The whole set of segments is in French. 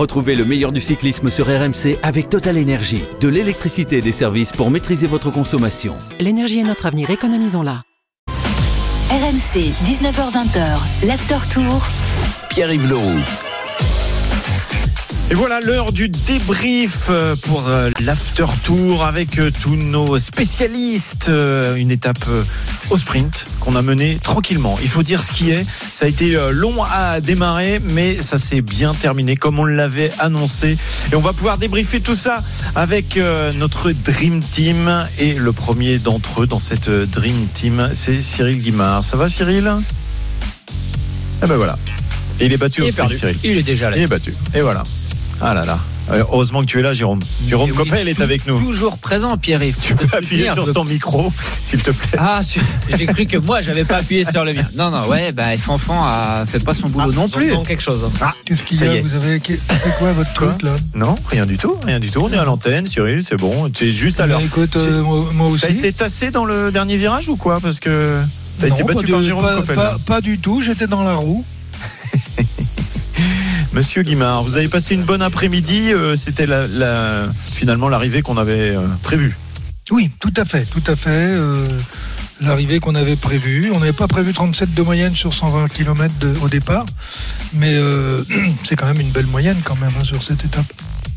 Retrouvez le meilleur du cyclisme sur RMC avec Total Énergie. De l'électricité et des services pour maîtriser votre consommation. L'énergie est notre avenir, économisons-la. RMC, 19h20, l'after tour. Pierre-Yves Leroux. Et voilà l'heure du débrief euh, pour euh, l'after tour avec euh, tous nos spécialistes. Une étape au sprint qu'on a menée tranquillement. Il faut dire ce qui est. Ça a été long à démarrer, mais ça s'est bien terminé comme on l'avait annoncé. Et on va pouvoir débriefer tout ça avec notre Dream Team. Et le premier d'entre eux dans cette Dream Team, c'est Cyril Guimard. Ça va Cyril? Eh ben voilà. Et il est battu il au est perdu. Cyril. Il est déjà là. Il est battu. Et voilà. Ah là là. Euh, heureusement que tu es là, Jérôme. Jérôme Oui, Coppel est avec nous. Toujours présent, Pierre-Yves. Tu peux appuyer sur son micro, s'il te plaît. Ah, sur- j'ai cru que moi, j'avais pas appuyé sur le mien. Non, non, ouais, bah, Fanfan a fait pas son boulot non plus. quelque chose. Ah, Qu'est-ce qu'il y a. Vous avez c'est quoi votre Quoi truc là Non, rien du tout, rien du tout. On est à l'antenne, Cyril, c'est bon. Tu es juste à l'heure. Bah, Écoute, C'est- euh, moi, moi aussi. T'as été tassé dans le dernier virage ou quoi Parce que t'as été pas battu par Jérôme pas, Coppel. pas- pas du tout. J'étais dans la roue. Monsieur Guimard, vous avez passé une bonne après-midi. euh, C'était finalement l'arrivée qu'on avait euh, prévue. Oui, tout à fait, tout à fait. euh, L'arrivée qu'on avait prévue. On n'avait pas prévu 37 de moyenne sur 120 km au départ, mais c'est quand même une belle moyenne quand même hein, sur cette étape.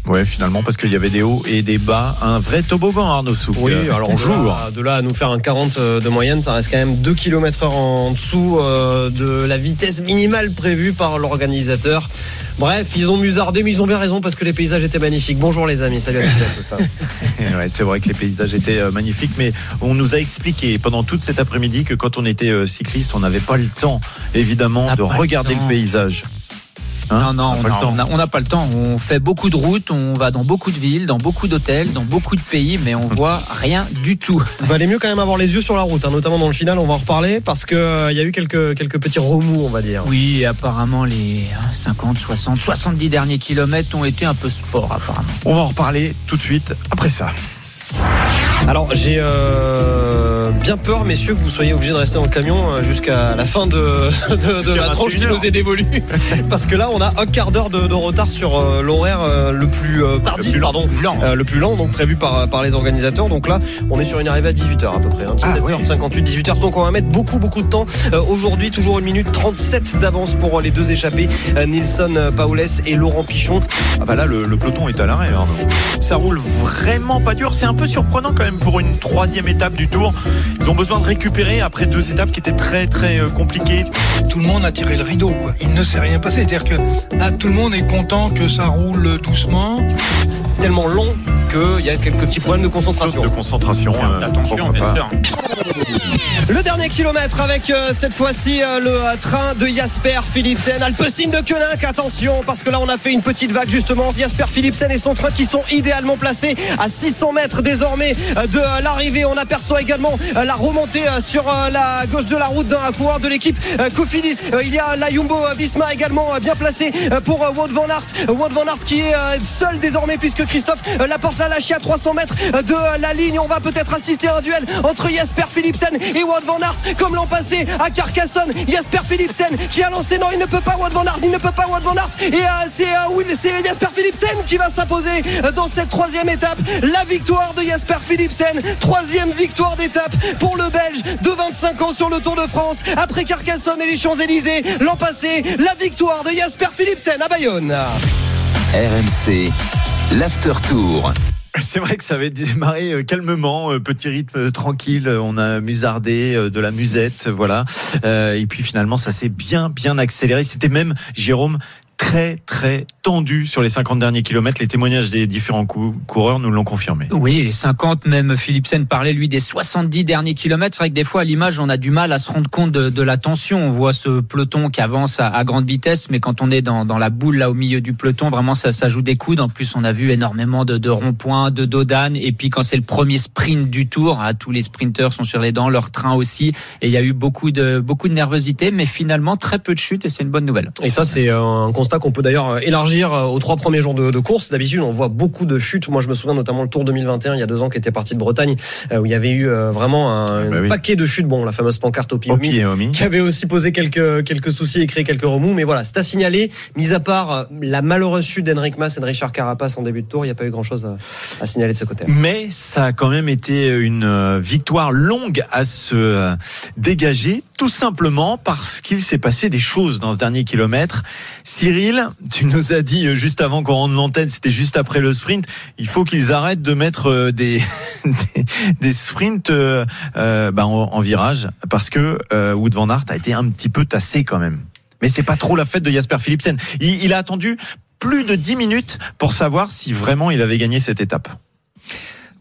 Ouais, finalement, parce qu'il y avait des hauts et des bas. Un vrai toboggan, Arnaud Souk. Oui, alors bonjour. de là, de là à nous faire un 40 de moyenne, ça reste quand même 2 km heure en dessous euh, de la vitesse minimale prévue par l'organisateur. Bref, ils ont musardé, mais ils ont bien raison parce que les paysages étaient magnifiques. Bonjour les amis, salut à tous. hein. Ouais, c'est vrai que les paysages étaient euh, magnifiques, mais on nous a expliqué pendant toute cet après-midi que quand on était euh, cycliste, on n'avait pas le temps, évidemment, On n'a de regarder le, paysage. Hein Non, non, On n'a pas le temps. on fait beaucoup de routes, on va dans beaucoup de villes, dans beaucoup d'hôtels, dans beaucoup de pays, mais on voit rien du tout. Valait mieux quand même avoir les yeux sur la route, hein, notamment dans le final, on va en reparler parce qu'il il y a eu quelques, quelques petits remous, on va dire. Oui, apparemment, les hein, 50, 60, 70 derniers kilomètres ont été un peu sport, apparemment. On va en reparler tout de suite après ça. Alors j'ai euh, bien peur, messieurs, que vous soyez obligés de rester dans le camion euh, jusqu'à la fin de, de- de Jusqu'à la tranche qui 21 heures. nous est dévolue. Parce que là, on a un quart d'heure de, de retard sur euh, l'horaire euh, le plus tardif, Le plus lent. pardon, Lent. Le plus lent, donc prévu par, par les organisateurs. Donc là, on est sur une arrivée à 18h à peu près. hein, Ah, 17h58, 18h. Donc on va mettre beaucoup, beaucoup de temps. Aujourd'hui, toujours une minute 37 d'avance pour les deux échappés, Nilsson Paoles et Laurent Pichon. Ah bah là, le, le peloton est à l'arrêt. Arnaud. Ça roule vraiment pas dur. C'est un peu surprenant quand même pour une troisième étape du Tour. Ils ont besoin de récupérer après deux étapes qui étaient très très euh, compliquées. Tout le monde a tiré le rideau. Quoi. Il ne s'est rien passé. C'est-à-dire que là, tout le monde est content que ça roule doucement. Tellement long qu'il y a quelques petits problèmes de concentration. De concentration. euh, Attention, bien pas. sûr. Le dernier kilomètre avec euh, cette fois-ci euh, le euh, train de Jasper Philipsen. Alpecin de Koenig, attention, parce que là on a fait une petite vague justement. Jasper Philipsen et son train qui sont idéalement placés à 600 mètres désormais euh, de euh, l'arrivée. On aperçoit également euh, la remontée euh, sur euh, la gauche de la route d'un coureur de l'équipe euh, Cofidis. Euh, Il y a la Jumbo Visma également euh, bien placée euh, pour euh, Wout van Aert. Wout van Aert qui est euh, seul désormais puisque Christophe euh, Laporte l'a lâché à 300 mètres euh, de euh, la ligne. On va peut-être assister à un duel entre Jasper Philipsen et Wout van Aert comme l'an passé à Carcassonne. Jasper Philipsen qui a lancé non il ne peut pas Wout van Aert, il ne peut pas Wout van Aert et euh, c'est euh, Will- c'est Jasper Philipsen qui va s'imposer euh, dans cette troisième étape. La victoire de Jasper Philipsen, troisième victoire d'étape pour le Belge de 25 ans sur le Tour de France après Carcassonne et les Champs-Élysées. L'an passé, la victoire de Jasper Philipsen à Bayonne. RMC, l'After Tour. C'est vrai que ça avait démarré euh, calmement, euh, petit rythme euh, tranquille. On a musardé de la musette, voilà. Et puis finalement, ça s'est bien, bien accéléré. C'était même, Jérôme, très, très tendu sur les 50 derniers kilomètres. Les témoignages des différents cou- coureurs nous l'ont confirmé. Oui, les 50, même Philipsen parlait lui des 70 derniers kilomètres. C'est vrai que des fois à l'image, on a du mal à se rendre compte de, de la tension. On voit ce peloton qui avance à, à grande vitesse, mais quand on est dans, dans la boule là au milieu du peloton, vraiment ça, ça joue des coudes. En plus, on a vu énormément de, de ronds-points, de dodanes. Et puis quand c'est le premier sprint du tour, ah, tous les sprinteurs sont sur les dents, leur train aussi. Et il y a eu beaucoup de beaucoup de nervosité, mais finalement très peu de chutes et c'est une bonne nouvelle. Et ça, c'est euh, constat qu'on peut d'ailleurs élargir surgir euh, aux trois premiers jours de, de course. D'habitude, on voit beaucoup de chutes. Moi, je me souviens notamment le Tour 2021, il y a deux ans, qui était parti de Bretagne, euh, où il y avait eu euh, vraiment un, Bah oui. paquet de chutes. Bon, la fameuse pancarte au Omi. qui avait aussi posé quelques, quelques soucis et créé quelques remous. Mais voilà, c'est à signaler. Mis à part euh, la malheureuse chute d'Henrik Mas et de Richard Carapace en début de tour, il n'y a pas eu grand-chose à, à signaler de ce côté. Mais ça a quand même été une euh, victoire longue à se euh, dégager, tout simplement parce qu'il s'est passé des choses dans ce dernier kilomètre. Cyril, tu nous as dit euh, juste avant qu'on rende l'antenne, c'était juste après le sprint, il faut qu'ils arrêtent de mettre euh, des, des, sprints euh, bah, en, virage, parce que Wood van Aert a été un petit peu tassé quand même. Mais c'est pas trop la fête de Jasper Philipsen. Il, il a attendu plus de 10 minutes pour savoir si vraiment il avait gagné cette étape.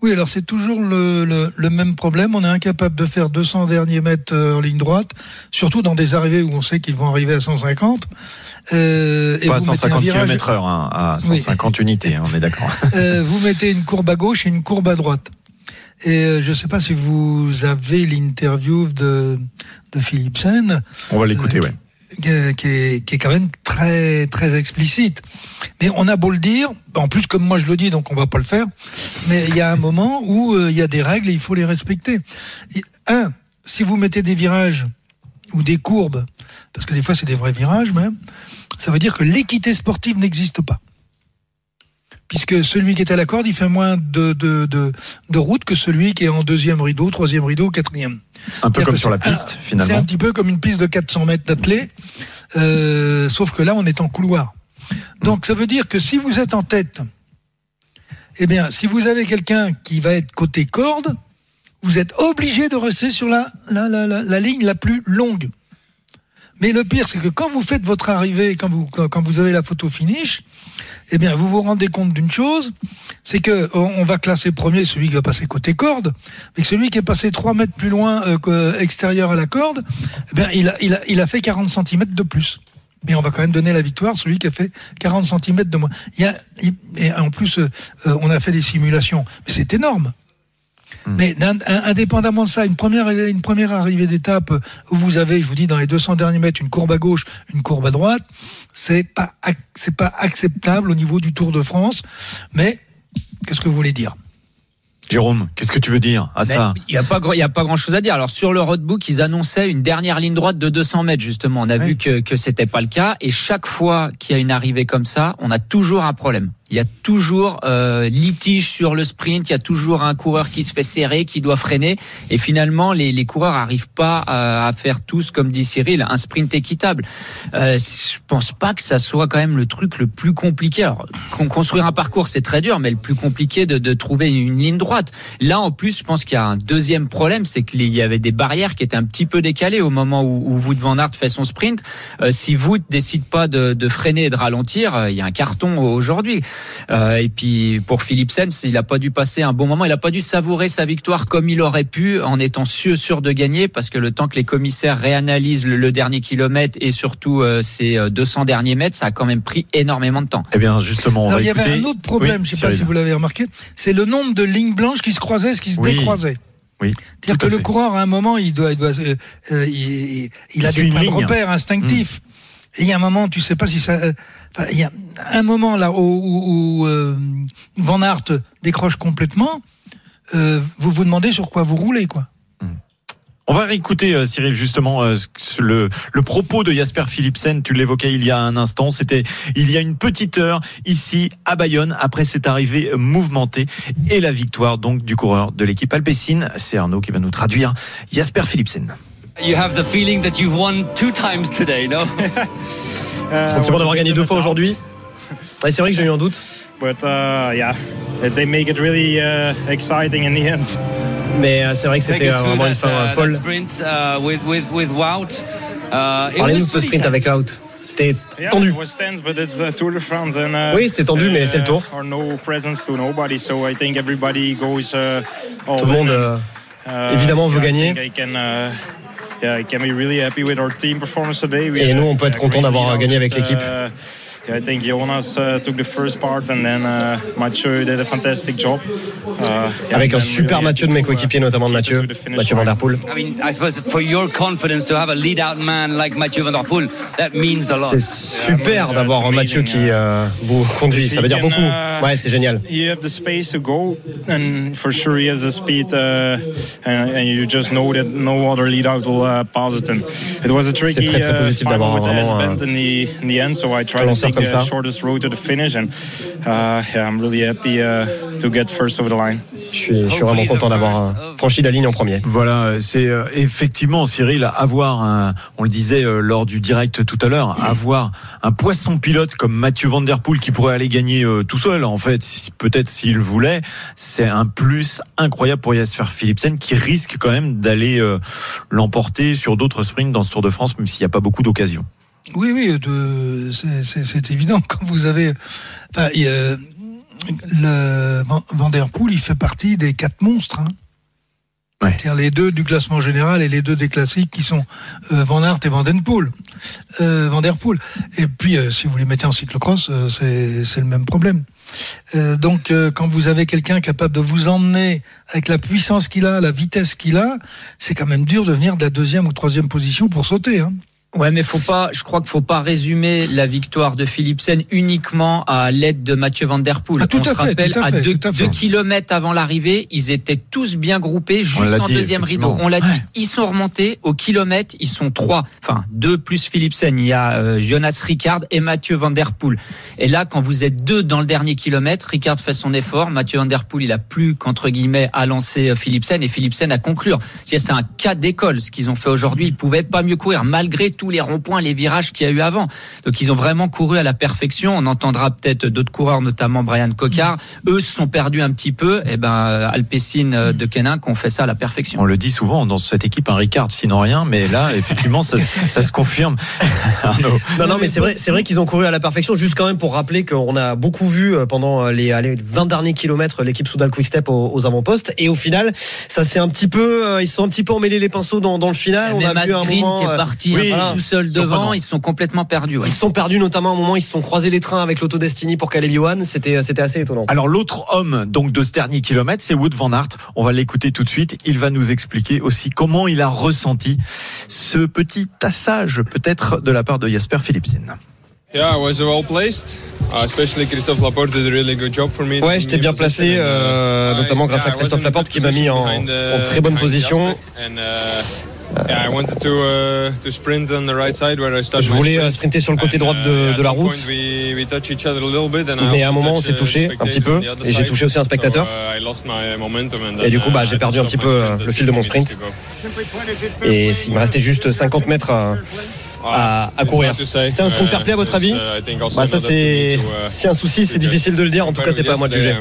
Oui, alors c'est toujours le, le- le même problème. On est incapable de faire 200 derniers mètres euh, en ligne droite, surtout dans des arrivées où on sait qu'ils vont arriver à 150. Euh, et Pas à mettez un 150 virage- km heure, hein, à Oui. 150 unités, hein, on est d'accord. Euh, vous mettez une courbe à gauche et une courbe à droite. Et euh, je ne sais pas si vous avez l'interview de, de Philipsen, On va l'écouter, ouais. Qui est, quand même très, très explicite. Mais on a beau le dire, en plus comme moi je le dis, donc on va pas le faire, mais il y a un moment où euh, il y a des règles et il faut les respecter. Un, si vous mettez des virages ou des courbes, parce que des fois c'est des vrais virages même, ça veut dire que l'équité sportive n'existe pas. Puisque celui qui est à la corde, il fait moins de, de, de, de route que celui qui est en deuxième rideau, troisième rideau, quatrième. Un peu comme sur la un- piste, C'est un finalement. petit peu comme une piste de 400 mètres d'athlée, euh, sauf que là, on est en couloir. Donc, ça veut dire que si vous êtes en tête, eh bien, si vous avez quelqu'un qui va être côté corde, vous êtes obligé de rester sur la, la, la, la, la ligne la plus longue. Mais le pire, c'est que quand vous faites votre arrivée, quand vous, quand vous avez la photo finish, eh bien, vous vous rendez compte d'une chose, c'est que on va classer premier celui qui va passer côté corde, mais que celui qui est passé 3 mètres plus loin euh, extérieur à la corde, eh bien, il a, il a, il a fait 40 cm de plus. Mais on va quand même donner la victoire à celui qui a fait 40 cm de moins. Il y a, et en plus, euh, euh, on a fait des simulations, mais c'est énorme. Mais d'un- un- indépendamment de ça, une première, une première arrivée d'étape où vous avez, je vous dis, dans les 200 derniers mètres, une courbe à gauche, une courbe à droite, c'est pas, c'est pas acceptable au niveau du Tour de France. Mais qu'est-ce que vous voulez dire? Jérôme, qu'est-ce que tu veux dire à Mais ça? Il n'y a pas, gr- il y a pas grand chose à dire. Alors, sur le roadbook, ils annonçaient une dernière ligne droite de 200 mètres, justement. On a Oui. vu que, que c'était pas le cas. Et chaque fois qu'il y a une arrivée comme ça, on a toujours un problème. Il y a toujours euh, litige sur le sprint. Il y a toujours un coureur qui se fait serrer, qui doit freiner. Et finalement, les, les coureurs arrivent pas à, à faire tous, comme dit Cyril, un sprint équitable. Euh, je pense pas que ça soit quand même le truc le plus compliqué. Alors, con- construire un parcours, c'est très dur, mais le plus compliqué de, de trouver une ligne droite. Là, en plus, je pense qu'il y a un deuxième problème, c'est qu'il y avait des barrières qui étaient un petit peu décalées au moment où, où Wout van Aert fait son sprint. Euh, si Wout décide pas de, de freiner et de ralentir, euh, il y a un carton aujourd'hui. Euh, et puis pour Philipsen, il a pas dû passer un bon moment, il a pas dû savourer sa victoire comme il aurait pu en étant sûr, sûr de gagner, parce que le temps que les commissaires réanalysent le, le dernier kilomètre et surtout euh, ces euh, 200 derniers mètres, ça a quand même pris énormément de temps. Eh bien, justement, on Alors, va il y écouter. avait un autre problème, Oui, je ne sais pas si vous l'avez remarqué, c'est le nombre de lignes blanches qui se croisaient, qui se Oui. décroisaient. Oui, C'est-à-dire que le coureur, à un moment, il doit, il, doit, euh, euh, il, il a des une points de ligne. repère instinctifs. Et il y a un moment, tu sais pas si ça. Il y a un moment là où, euh, Van Aert décroche complètement. euh, vous vous demandez sur quoi vous roulez, quoi. On va réécouter, euh, Cyril, justement, le, propos de Jasper Philipsen. Tu l'évoquais il y a un instant. C'était il y a une petite heure ici à Bayonne après cette arrivée mouvementée et la victoire donc du coureur de l'équipe Alpecin. C'est Arnaud qui va nous traduire Jasper Philipsen. You have the feeling that you've won two times today, no? Sentiment d'avoir gagné deux fois aujourd'hui Ouais, C'est vrai que j'ai eu un doute, but uh, yeah, they make it really uh, exciting in the end. mais euh, c'est vrai que c'était euh, vraiment une that, fin euh, uh, folle. sprint uh, with with with Wout. Uh, Parlez-nous de ce sprint avec Out. C'était tendu. It was tense, but it's uh, Tour de France, and uh, Oui, c'était tendu, mais c'est le Tour. Or no presence to nobody, so I think everybody goes. Uh, all Tout le monde, euh, uh, évidemment, veut gagner. Think I can, uh, yeah, I can be really happy with our team performance today. We Et nous, on peut être content d'avoir gagné avec l'équipe. Yeah, I think Jonas uh, took the first part, and then uh, Mathieu did a fantastic job. Uh, yeah, Avec un super really Mathieu de mes to, uh, coéquipiers, notamment de Mathieu, Mathieu Van Der line. Poel. I mean, I suppose for your confidence to have a lead-out man like Mathieu Van Der Poel, that means a lot. C'est super Yeah, d'avoir Mathieu qui euh, vous conduit, ça veut dire beaucoup. uh, Ouais, c'est génial. You have the space to go, and for sure he has the speed, uh, and, and you just know that no other lead out will uh, pass it. And it was a tricky très, très positif with in the in the end, so I tried to comme the ça. shortest road to the finish, and uh, yeah, I'm really happy uh, to get first over the line. Je suis, je suis vraiment content d'avoir euh, franchi la ligne en premier. Voilà, c'est euh, effectivement Cyril avoir un, on le disait euh, lors du direct tout à l'heure, avoir un poisson pilote comme Mathieu Van Der Poel qui pourrait aller gagner euh, tout seul en fait, si- peut-être s'il voulait, c'est un plus incroyable pour Jasper Philipsen qui risque quand même d'aller euh, l'emporter sur d'autres sprints dans ce Tour de France même s'il n'y a pas beaucoup d'occasions. Oui, oui, de- c'est- c'est c'est évident. Quand vous avez. Enfin, a- le Van- Van Der Poel, il fait partie des quatre monstres. hein. Ouais. C'est-à-dire les deux du classement général et les deux des classiques qui sont euh, Van Aert et Van Den Poel. Euh, Van Der Poel. Et puis, euh, si vous les mettez en cyclocross, euh, c'est c'est le même problème. Euh, donc, euh, quand vous avez quelqu'un capable de vous emmener avec la puissance qu'il a, la vitesse qu'il a, c'est quand même dur de venir de la deuxième ou troisième position pour sauter. Hein. Ouais, mais faut pas, je crois qu'il faut pas résumer la victoire de Philipsen uniquement à l'aide de Mathieu Van Der Poel. Ah, tout On à se fait, rappelle, tout à fait, deux, tout à fait. deux kilomètres avant l'arrivée, ils étaient tous bien groupés, juste en dit, deuxième rideau. On l'a dit. Ils sont remontés au kilomètre, ils sont trois, enfin deux plus Philipsen. Il y a euh, Jonas Ricard et Mathieu Van Der Poel. Et là, quand vous êtes deux dans le dernier kilomètre, Ricard fait son effort, Mathieu Van Der Poel, il a plus qu'entre guillemets à lancer euh, Philipsen et Philipsen à conclure. C'est c'est un cas d'école ce qu'ils ont fait aujourd'hui. Ils pouvaient pas mieux courir malgré tous les ronds-points, les virages qu'il y a eu avant. Donc ils ont vraiment couru à la perfection. On entendra peut-être d'autres coureurs, notamment Brian Cocard. Eux se sont perdus un petit peu. Et ben euh, Alpecin euh, de Kenin qui ont fait ça à la perfection. On le dit souvent dans cette équipe un Ricard sinon rien, mais là effectivement ça, ça se confirme. Arnaud. Non, non, mais c'est vrai, c'est vrai qu'ils ont couru à la perfection. Juste quand même pour rappeler qu'on a beaucoup vu euh, pendant les, allez, 20 derniers kilomètres l'équipe Soudal Quickstep aux, aux avant-postes. Et au final, ça s'est un petit peu, euh, ils se sont un petit peu emmêlés les pinceaux dans, dans le final. On Même a vu un moment, qui est euh, parti oui, peu voilà. Tout seul Surprenant. devant, ils se sont complètement perdus. ouais. Ils se sont perdus notamment à un moment, ils se sont croisés les trains avec l'Auto Destiny pour Caleb. C'était, c'était assez étonnant. Alors l'autre homme donc de ce dernier kilomètre, c'est Wood van Aert. On va l'écouter tout de suite. Il va nous expliquer aussi comment il a ressenti ce petit tassage peut-être de la part de Jasper Philipsen. Yeah, I was well placed. Uh, especially Christophe Laporte did a really good job for me. Ouais, j'étais bien placé, euh, notamment grâce à Christophe Laporte qui m'a mis en, en très bonne position. Yeah, I wanted to, uh, to sprint on the right side where I started Je voulais euh, sprinter sur le côté droit uh, de, at la route. Mais à un moment, on s'est uh, touché un petit peu, et j'ai touché aussi un spectateur. Uh, Et du coup, bah, uh, j'ai perdu un petit peu le fil de mon 50 minutes sprint. Et il me restait juste 50 mètres à, à, à courir. C'était un sprint fair play à votre avis Bah ça c'est si un souci c'est difficile de le dire. En tout cas c'est pas à moi de juger.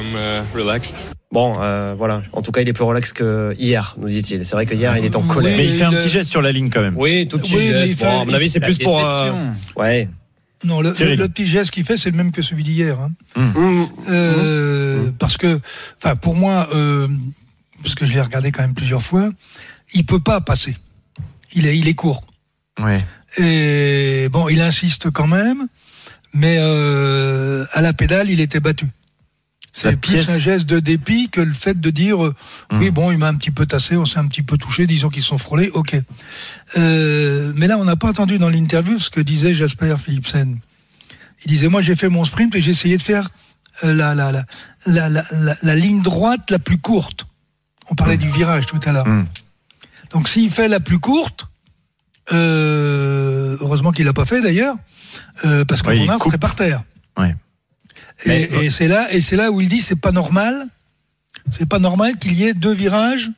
Bon euh, voilà. En tout cas il est plus relax que hier nous dit-il. C'est vrai que hier il était en colère. Mais il fait un petit a- geste sur la ligne quand même. Oui tout petit Oui, geste. il fait- Bon, à mon avis c'est plus pour. euh. Ouais. Non, le, le petit geste qu'il fait, c'est le même que celui d'hier. hein. Mmh. Euh, Parce que, enfin, pour moi, euh, parce que je l'ai regardé quand même plusieurs fois, il peut pas passer. Il est, il est court. Ouais. Et bon, il insiste quand même, mais euh, à la pédale, il était battu. C'est plus pièce- un geste de dépit que le fait de dire euh, Hum. oui bon il m'a un petit peu tassé, on s'est un petit peu touché, disons qu'ils sont frôlés, ok. Euh, mais là on n'a pas entendu dans l'interview ce que disait Jasper Philipsen. Il disait moi j'ai fait mon sprint et j'ai essayé de faire euh, la, la, la, la, ligne droite la plus courte. On parlait du virage tout à l'heure. Hum. Donc s'il fait la plus courte, euh, heureusement qu'il l'a pas fait d'ailleurs, euh, parce que Aert coupe. serait par terre. Ouais. Et, c'est là, et c'est là où il dit c'est pas normal, c'est pas normal qu'il y ait deux virages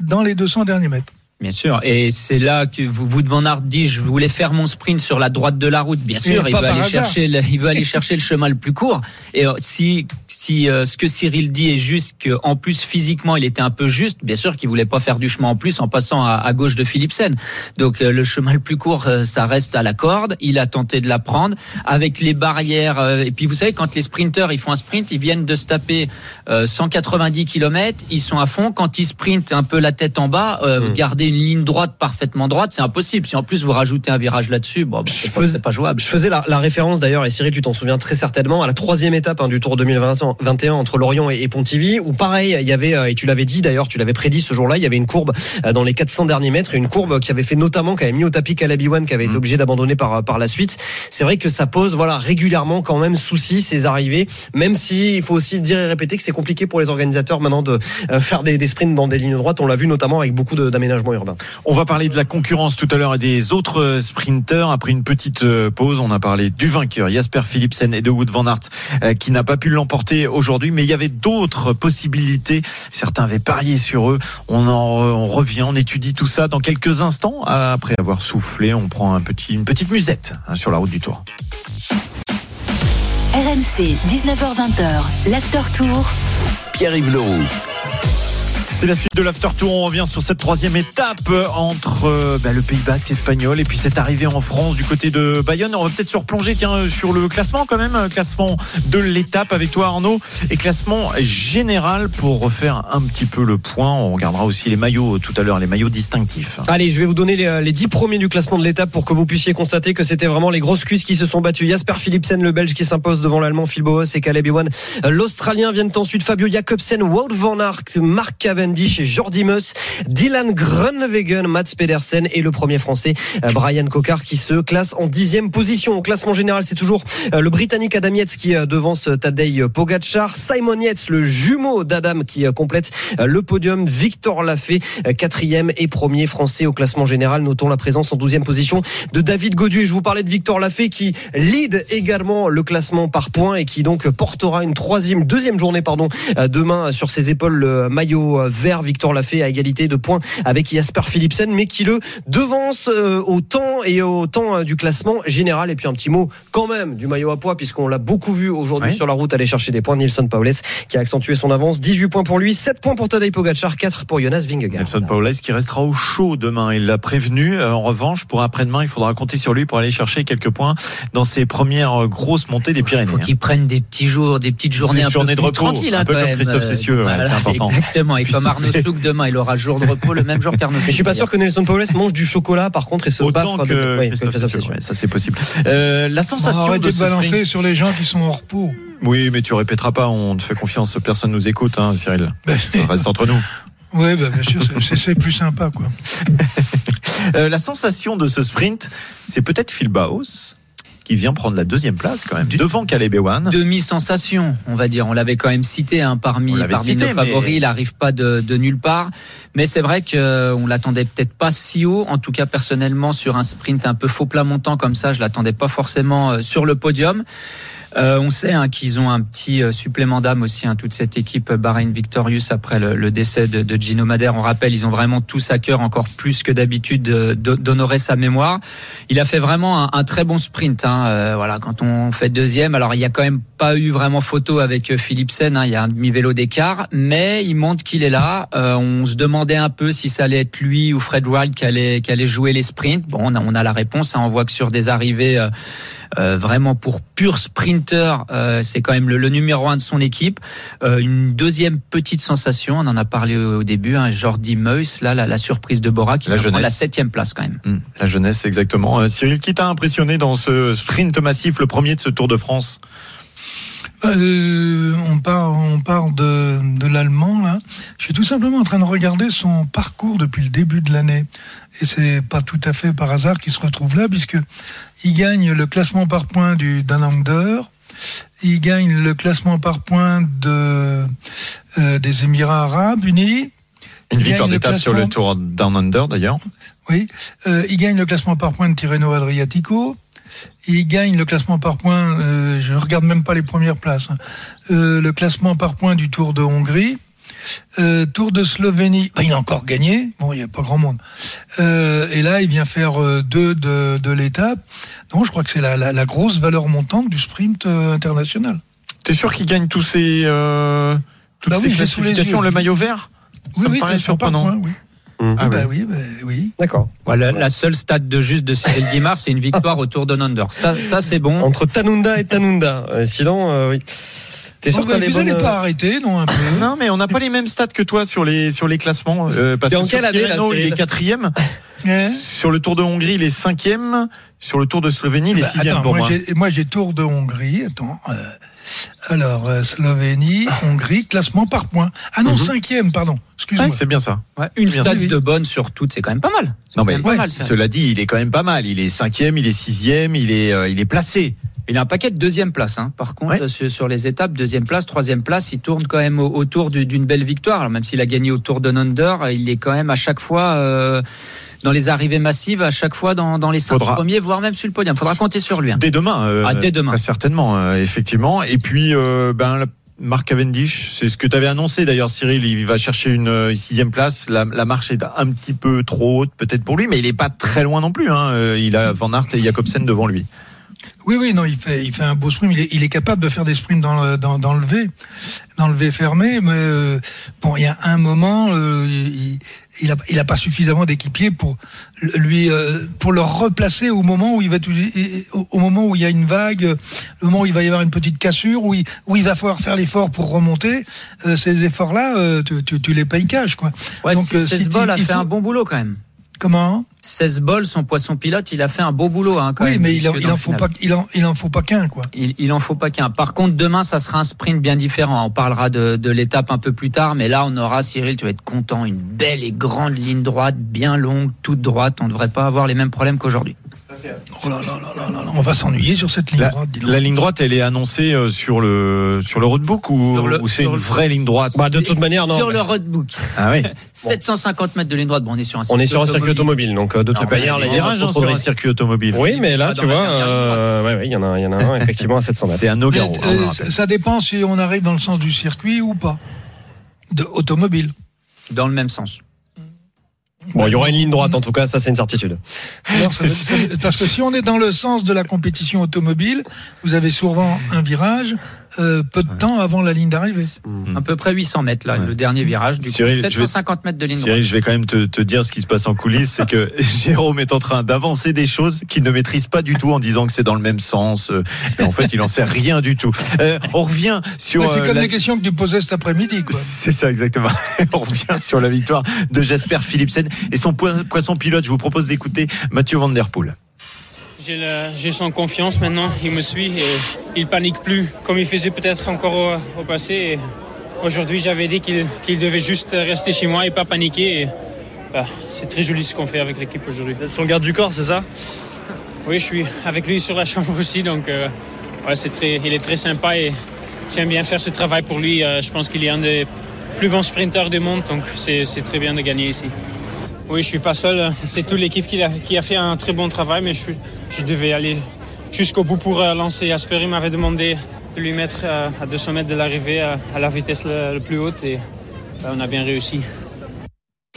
dans les 200 derniers mètres. Bien sûr, et c'est là que vous, vous de Van Aert dit je voulais faire mon sprint sur la droite de la route. Bien sûr, il veut aller chercher, le, il veut aller chercher le chemin le plus court. Et euh, si si euh, ce que Cyril dit est juste qu'en plus physiquement il était un peu juste, bien sûr qu'il voulait pas faire du chemin en plus en passant à, à gauche de Philipsen. Donc euh, le chemin le plus court, euh, ça reste à la corde. Il a tenté de la prendre avec les barrières. euh, et puis vous savez quand les sprinteurs ils font un sprint, ils viennent de se taper euh, 190 km, ils sont à fond. Quand ils sprintent un peu la tête en bas, euh, Mm. garder une ligne droite parfaitement droite, c'est impossible. Si en plus vous rajoutez un virage là-dessus, bon, bah, c'est pas, jouable. Je faisais la, la référence d'ailleurs, et Cyril, tu t'en souviens très certainement, à la troisième étape hein, du Tour 2021 entre Lorient et, et Pontivy, où pareil, il y avait, euh, et tu l'avais dit d'ailleurs, tu l'avais prédit ce jour-là, il y avait une courbe euh, dans les 400 derniers mètres, et une courbe qui avait fait notamment, qui avait mis au tapis Calabi One, qui avait été obligé d'abandonner par, par la suite. C'est vrai que ça pose voilà, régulièrement quand même souci, ces arrivées, même si il faut aussi dire et répéter que c'est compliqué pour les organisateurs maintenant de euh, faire des, des sprints dans des lignes droites. On l'a vu notamment avec beaucoup d'aménagements On va parler de la concurrence tout à l'heure et des autres sprinteurs. Après une petite euh, pause, on a parlé du vainqueur, Jasper Philipsen et de Wood van Aert, euh, qui n'a pas pu l'emporter aujourd'hui, mais il y avait d'autres possibilités. Certains avaient parié sur eux. On en on revient, on étudie tout ça dans quelques instants. Après avoir soufflé, on prend un petit, une petite musette hein, sur la route du Tour. RMC, 19h20h, l'after tour. Pierre-Yves Leroux. C'est la suite de l'after tour. On revient sur cette troisième étape euh, entre euh, bah, le Pays Basque espagnol et puis cette arrivée en France du côté de Bayonne. On va peut-être se replonger sur le classement quand même, classement de l'étape avec toi Arnaud et classement général pour refaire un petit peu le point. On regardera aussi les maillots euh, tout à l'heure, les maillots distinctifs. Allez, je vais vous donner les, 10 premiers du classement de l'étape pour que vous puissiez constater que c'était vraiment les grosses cuisses qui se sont battues. Jasper Philipsen, le Belge qui s'impose devant l'Allemand Phil Boas et Caleb Ewan. L'Australien viennent ensuite Fabio Jacobsen, Wout van Aert, Mark Et Jordi Meus, Dylan Groenewegen, Mats Pedersen et le premier français euh, Brian Cocard qui se classe en dixième position. Au classement général, c'est toujours euh, le Britannique Adam Yates qui euh, devance Tadej Pogacar, Simon Yates, le jumeau d'Adam qui complète le podium, Victor Lafay, quatrième et premier français au classement général. Notons la présence en douzième position de David Godu. Et je vous parlais de Victor Lafay qui lead également le classement par points et qui donc portera une troisième, deuxième journée pardon, demain sur ses épaules le maillot vert. Victor Lafay à égalité de points avec Jasper Philipsen, mais qui le devance euh, au temps et au temps euh, du classement général. Et puis un petit mot quand même du maillot à poids puisqu'on l'a beaucoup vu aujourd'hui Ouais. sur la route aller chercher des points. Nilsson Paules qui a accentué son avance. 18 points pour lui, 7 points pour Tadej Pogacar, 4 pour Jonas Vingegaard. Nelson Paulès qui restera au chaud demain. Il l'a prévenu. Euh, En revanche, pour après-demain, il faudra compter sur lui pour aller chercher quelques points dans ses premières grosses montées des Pyrénées. faut hein. qu'ils prennent des petits jours, des petites journées Des un journées peu de plus repos, tranquilles, un hein, peu comme. Christophe Cessieux, Voilà, c'est important. Exactement. Et comme Arnaud Souk demain, il aura jour de repos le même jour qu'Arnaud Mais je suis pas sûr que Nelson Paules mange du chocolat par contre et se Autant que de- oui, ça c'est possible. Euh, la sensation Arrêtez de de ce balancer sprint. sur les gens qui sont en repos. Oui, mais tu répéteras pas. On te fait confiance. Personne nous écoute, hein, Cyril. Ben, Ça reste entre nous. ouais, bah, bien sûr, c'est plus sympa, quoi. Euh, la sensation de ce sprint, c'est peut-être Phil Baos qui vient prendre la deuxième place quand même, devant Caleb Ewan. demi-sensation, on va dire. On l'avait quand même cité hein, parmi, parmi cité, nos favoris. mais- Il arrive pas de, de nulle part. Mais c'est vrai qu'on l'attendait peut-être pas si haut. En tout cas, personnellement, sur un sprint un peu faux plat montant comme ça, je l'attendais pas forcément euh, sur le podium. Euh, on sait hein, qu'ils ont un petit euh, supplément d'âme aussi, hein, toute cette équipe Bahrain Victorious après le, le décès de, de Gino Madère. On rappelle, ils ont vraiment tous à cœur, encore plus que d'habitude, de- de- d'honorer sa mémoire. Il a fait vraiment un, un très bon sprint. Hein, euh, voilà, quand on fait deuxième, alors il y a quand même pas eu vraiment photo avec euh, Philipsen. Hein, il y a un demi vélo d'écart, mais il montre qu'il est là. Euh, on se demandait un peu si ça allait être lui ou Fred Wright qui allait, qui allait jouer les sprints. Bon, on a, on a la réponse. hein, on voit que sur des arrivées. Euh, vraiment pour pur sprinter, euh, c'est quand même le, le numéro un de son équipe. Euh, une deuxième petite sensation, on en a parlé au, au début, hein, Jordi Meus, là, la, la surprise de Bora qui La jeunesse. la septième place quand même. Hum, La jeunesse, exactement. Euh, Cyril, qui t'a impressionné dans ce sprint massif, le premier de ce Tour de France? Euh, on part, on part de, de l'allemand là. Je suis tout simplement en train de regarder son parcours depuis le début de l'année, et c'est pas tout à fait par hasard qu'il se retrouve là, puisque il gagne le classement par points du Danander, il gagne le classement par points de euh, des Émirats Arabes Unis. Une Il victoire d'étape sur le Tour Down Under, d'ailleurs. Oui, euh, il gagne le classement par points de Tirreno Adriatico. Il gagne le classement par points, euh, je ne regarde même pas les premières places, hein. Euh, le classement par points du Tour de Hongrie. Euh, Tour de Slovénie, bah, il a encore gagné, bon, il n'y a pas grand monde. Euh, et là, il vient faire euh, deux de, de l'étape. Donc, je crois que c'est la, la- la grosse valeur montante du sprint euh, international. T'es sûr qu'il gagne tous ces, euh, toutes Bah ces oui, classifications, le maillot vert? Oui, Ça me oui, paraît classement par surprenant. oui. Mmh. Ah bah ouais. oui, bah oui. D'accord. Voilà, la seule stade de juste de Cyril Guimard, c'est une victoire au Tour de Under. Ça, ça c'est bon. Entre Tanunda et Tanunda. Euh, sinon, euh, oui. T'es sûr que bah, les vous n'allez bonnes- pas arrêter, non, un peu Non, mais on n'a pas les mêmes stats que toi sur les, sur les classements. euh, parce que en sur quelle année, là, Tirreno, il est quatrième. Hein Sur le Tour de Hongrie, il est cinquième. Sur le Tour de Slovénie, il est Bah, sixième attends, pour moi. j'ai- Moi, j'ai Tour de Hongrie. Attends. euh, alors, euh, Slovénie, Hongrie, classement par points. Ah non, Mhm. cinquième, pardon. Excuse-moi. Ouais, c'est bien ça. Ouais, une Bien de bonne sur toutes, c'est quand même pas mal. C'est Non, quand mais même pas mal, ça. cela dit, il est quand même pas mal. Il est cinquième, il est sixième, il est, euh, il est placé. Il a un paquet de deuxième place. Hein. Par contre, Ouais. sur, sur les étapes, deuxième place, troisième place, il tourne quand même au- autour du- d'une belle victoire. Alors, même s'il a gagné au Tour de Under, il est quand même à chaque fois euh, dans les arrivées massives, à chaque fois dans, dans les cinq Faudra- premiers, voire même sur le podium. Faudra compter sur lui. hein. Dès demain. euh, Ah, dès demain. très certainement, euh, effectivement. Et puis, euh, ben, la- Mark Cavendish, c'est ce que tu avais annoncé d'ailleurs, Cyril. Il va chercher une euh, sixième place. La, la marche est un petit peu trop haute, peut-être pour lui, mais il est pas très loin non plus. Hein. Euh, Il a Van Aert et Jacobsen devant lui. Oui, oui, non, il fait, il fait un beau sprint. Il est, il est capable de faire des sprints dans le, dans, dans le V, dans le V fermé. Mais euh, bon, il y a un moment, euh, il, il a, il a pas suffisamment d'équipiers pour lui, euh, pour le replacer au moment où il va, au moment où il y a une vague, le moment où il va y avoir une petite cassure, où il, où il va falloir faire l'effort pour remonter. Euh, ces efforts-là, euh, tu, tu, tu les payes cash, quoi. Ouais, Donc, si- euh, 16 si a fait faut- un bon boulot quand même. Comment 16 bols, son poisson pilote, il a fait un beau boulot. Hein, quand Oui, même, mais il en, il faut pas, il en, il en faut pas qu'un, quoi. Il, il en faut pas qu'un. Par contre, demain, ça sera un sprint bien différent. On parlera de, de l'étape un peu plus tard, mais là, on aura, Cyril, tu vas être content, une belle et grande ligne droite, bien longue, toute droite. On ne devrait pas avoir les mêmes problèmes qu'aujourd'hui. Oh là là là là là là, on va s'ennuyer sur cette ligne La, droite. dis donc. la ligne droite, elle est annoncée euh, sur le sur le roadbook ou, ou c'est une le- vraie ligne droite? Bah, de toute manière, non. Sur le roadbook, Ah oui. 750 mètres de ligne droite. Bon, on est sur un On est sur un circuit automobile, donc euh, de toute manière, a virages pas hein, sur de un risques. circuit automobile. Oui, mais là, tu vois, euh, il y en a, il y en a un effectivement à 700 mètres. C'est un Mais, Nogaro. euh, ça dépend si on arrive dans le sens du circuit ou pas. De automobile. Dans le même sens. Bon, il y aura une ligne droite, en tout cas, ça c'est une certitude. Parce que si on est dans le sens de la compétition automobile, vous avez souvent un virage euh, peu de temps avant la ligne d'arrivée. À peu près 800 mètres, là, Ouais. le dernier virage. Du coup, Cyril, je vais- 750 mètres de ligne Cyril, droite. je vais quand même te, te dire ce qui se passe en coulisses, c'est que Jérôme est en train d'avancer des choses qu'il ne maîtrise pas du tout en disant que c'est dans le même sens. euh, et en fait, il en sait rien du tout. Euh, on revient sur Ouais, c'est euh, comme la- les questions que tu posais cet après-midi. quoi. C'est ça exactement. On revient sur la victoire de Jasper Philipsen et son poi- poisson pilote. Je vous propose d'écouter Mathieu Van Der Poel. J'ai son confiance maintenant, il me suit et il panique plus comme il faisait peut-être encore au, au passé. Aujourd'hui, j'avais dit qu'il devait juste rester chez moi et pas paniquer. bah, c'est très joli ce qu'on fait avec l'équipe aujourd'hui. Son garde du corps, c'est ça? Oui, je suis avec lui sur la chambre aussi, donc euh, ouais, très, il est très sympa et j'aime bien faire ce travail pour lui. Euh, je pense qu'il est un des plus bons sprinteurs du monde, donc c'est très bien de gagner ici. Oui, je suis pas seul. C'est toute l'équipe qui a, qui a fait un très bon travail, mais je, suis- je devais aller jusqu'au bout pour euh, lancer. Jasper il m'avait demandé de lui mettre euh, à 200 mètres de l'arrivée à, à la vitesse le plus haute et on a bien réussi.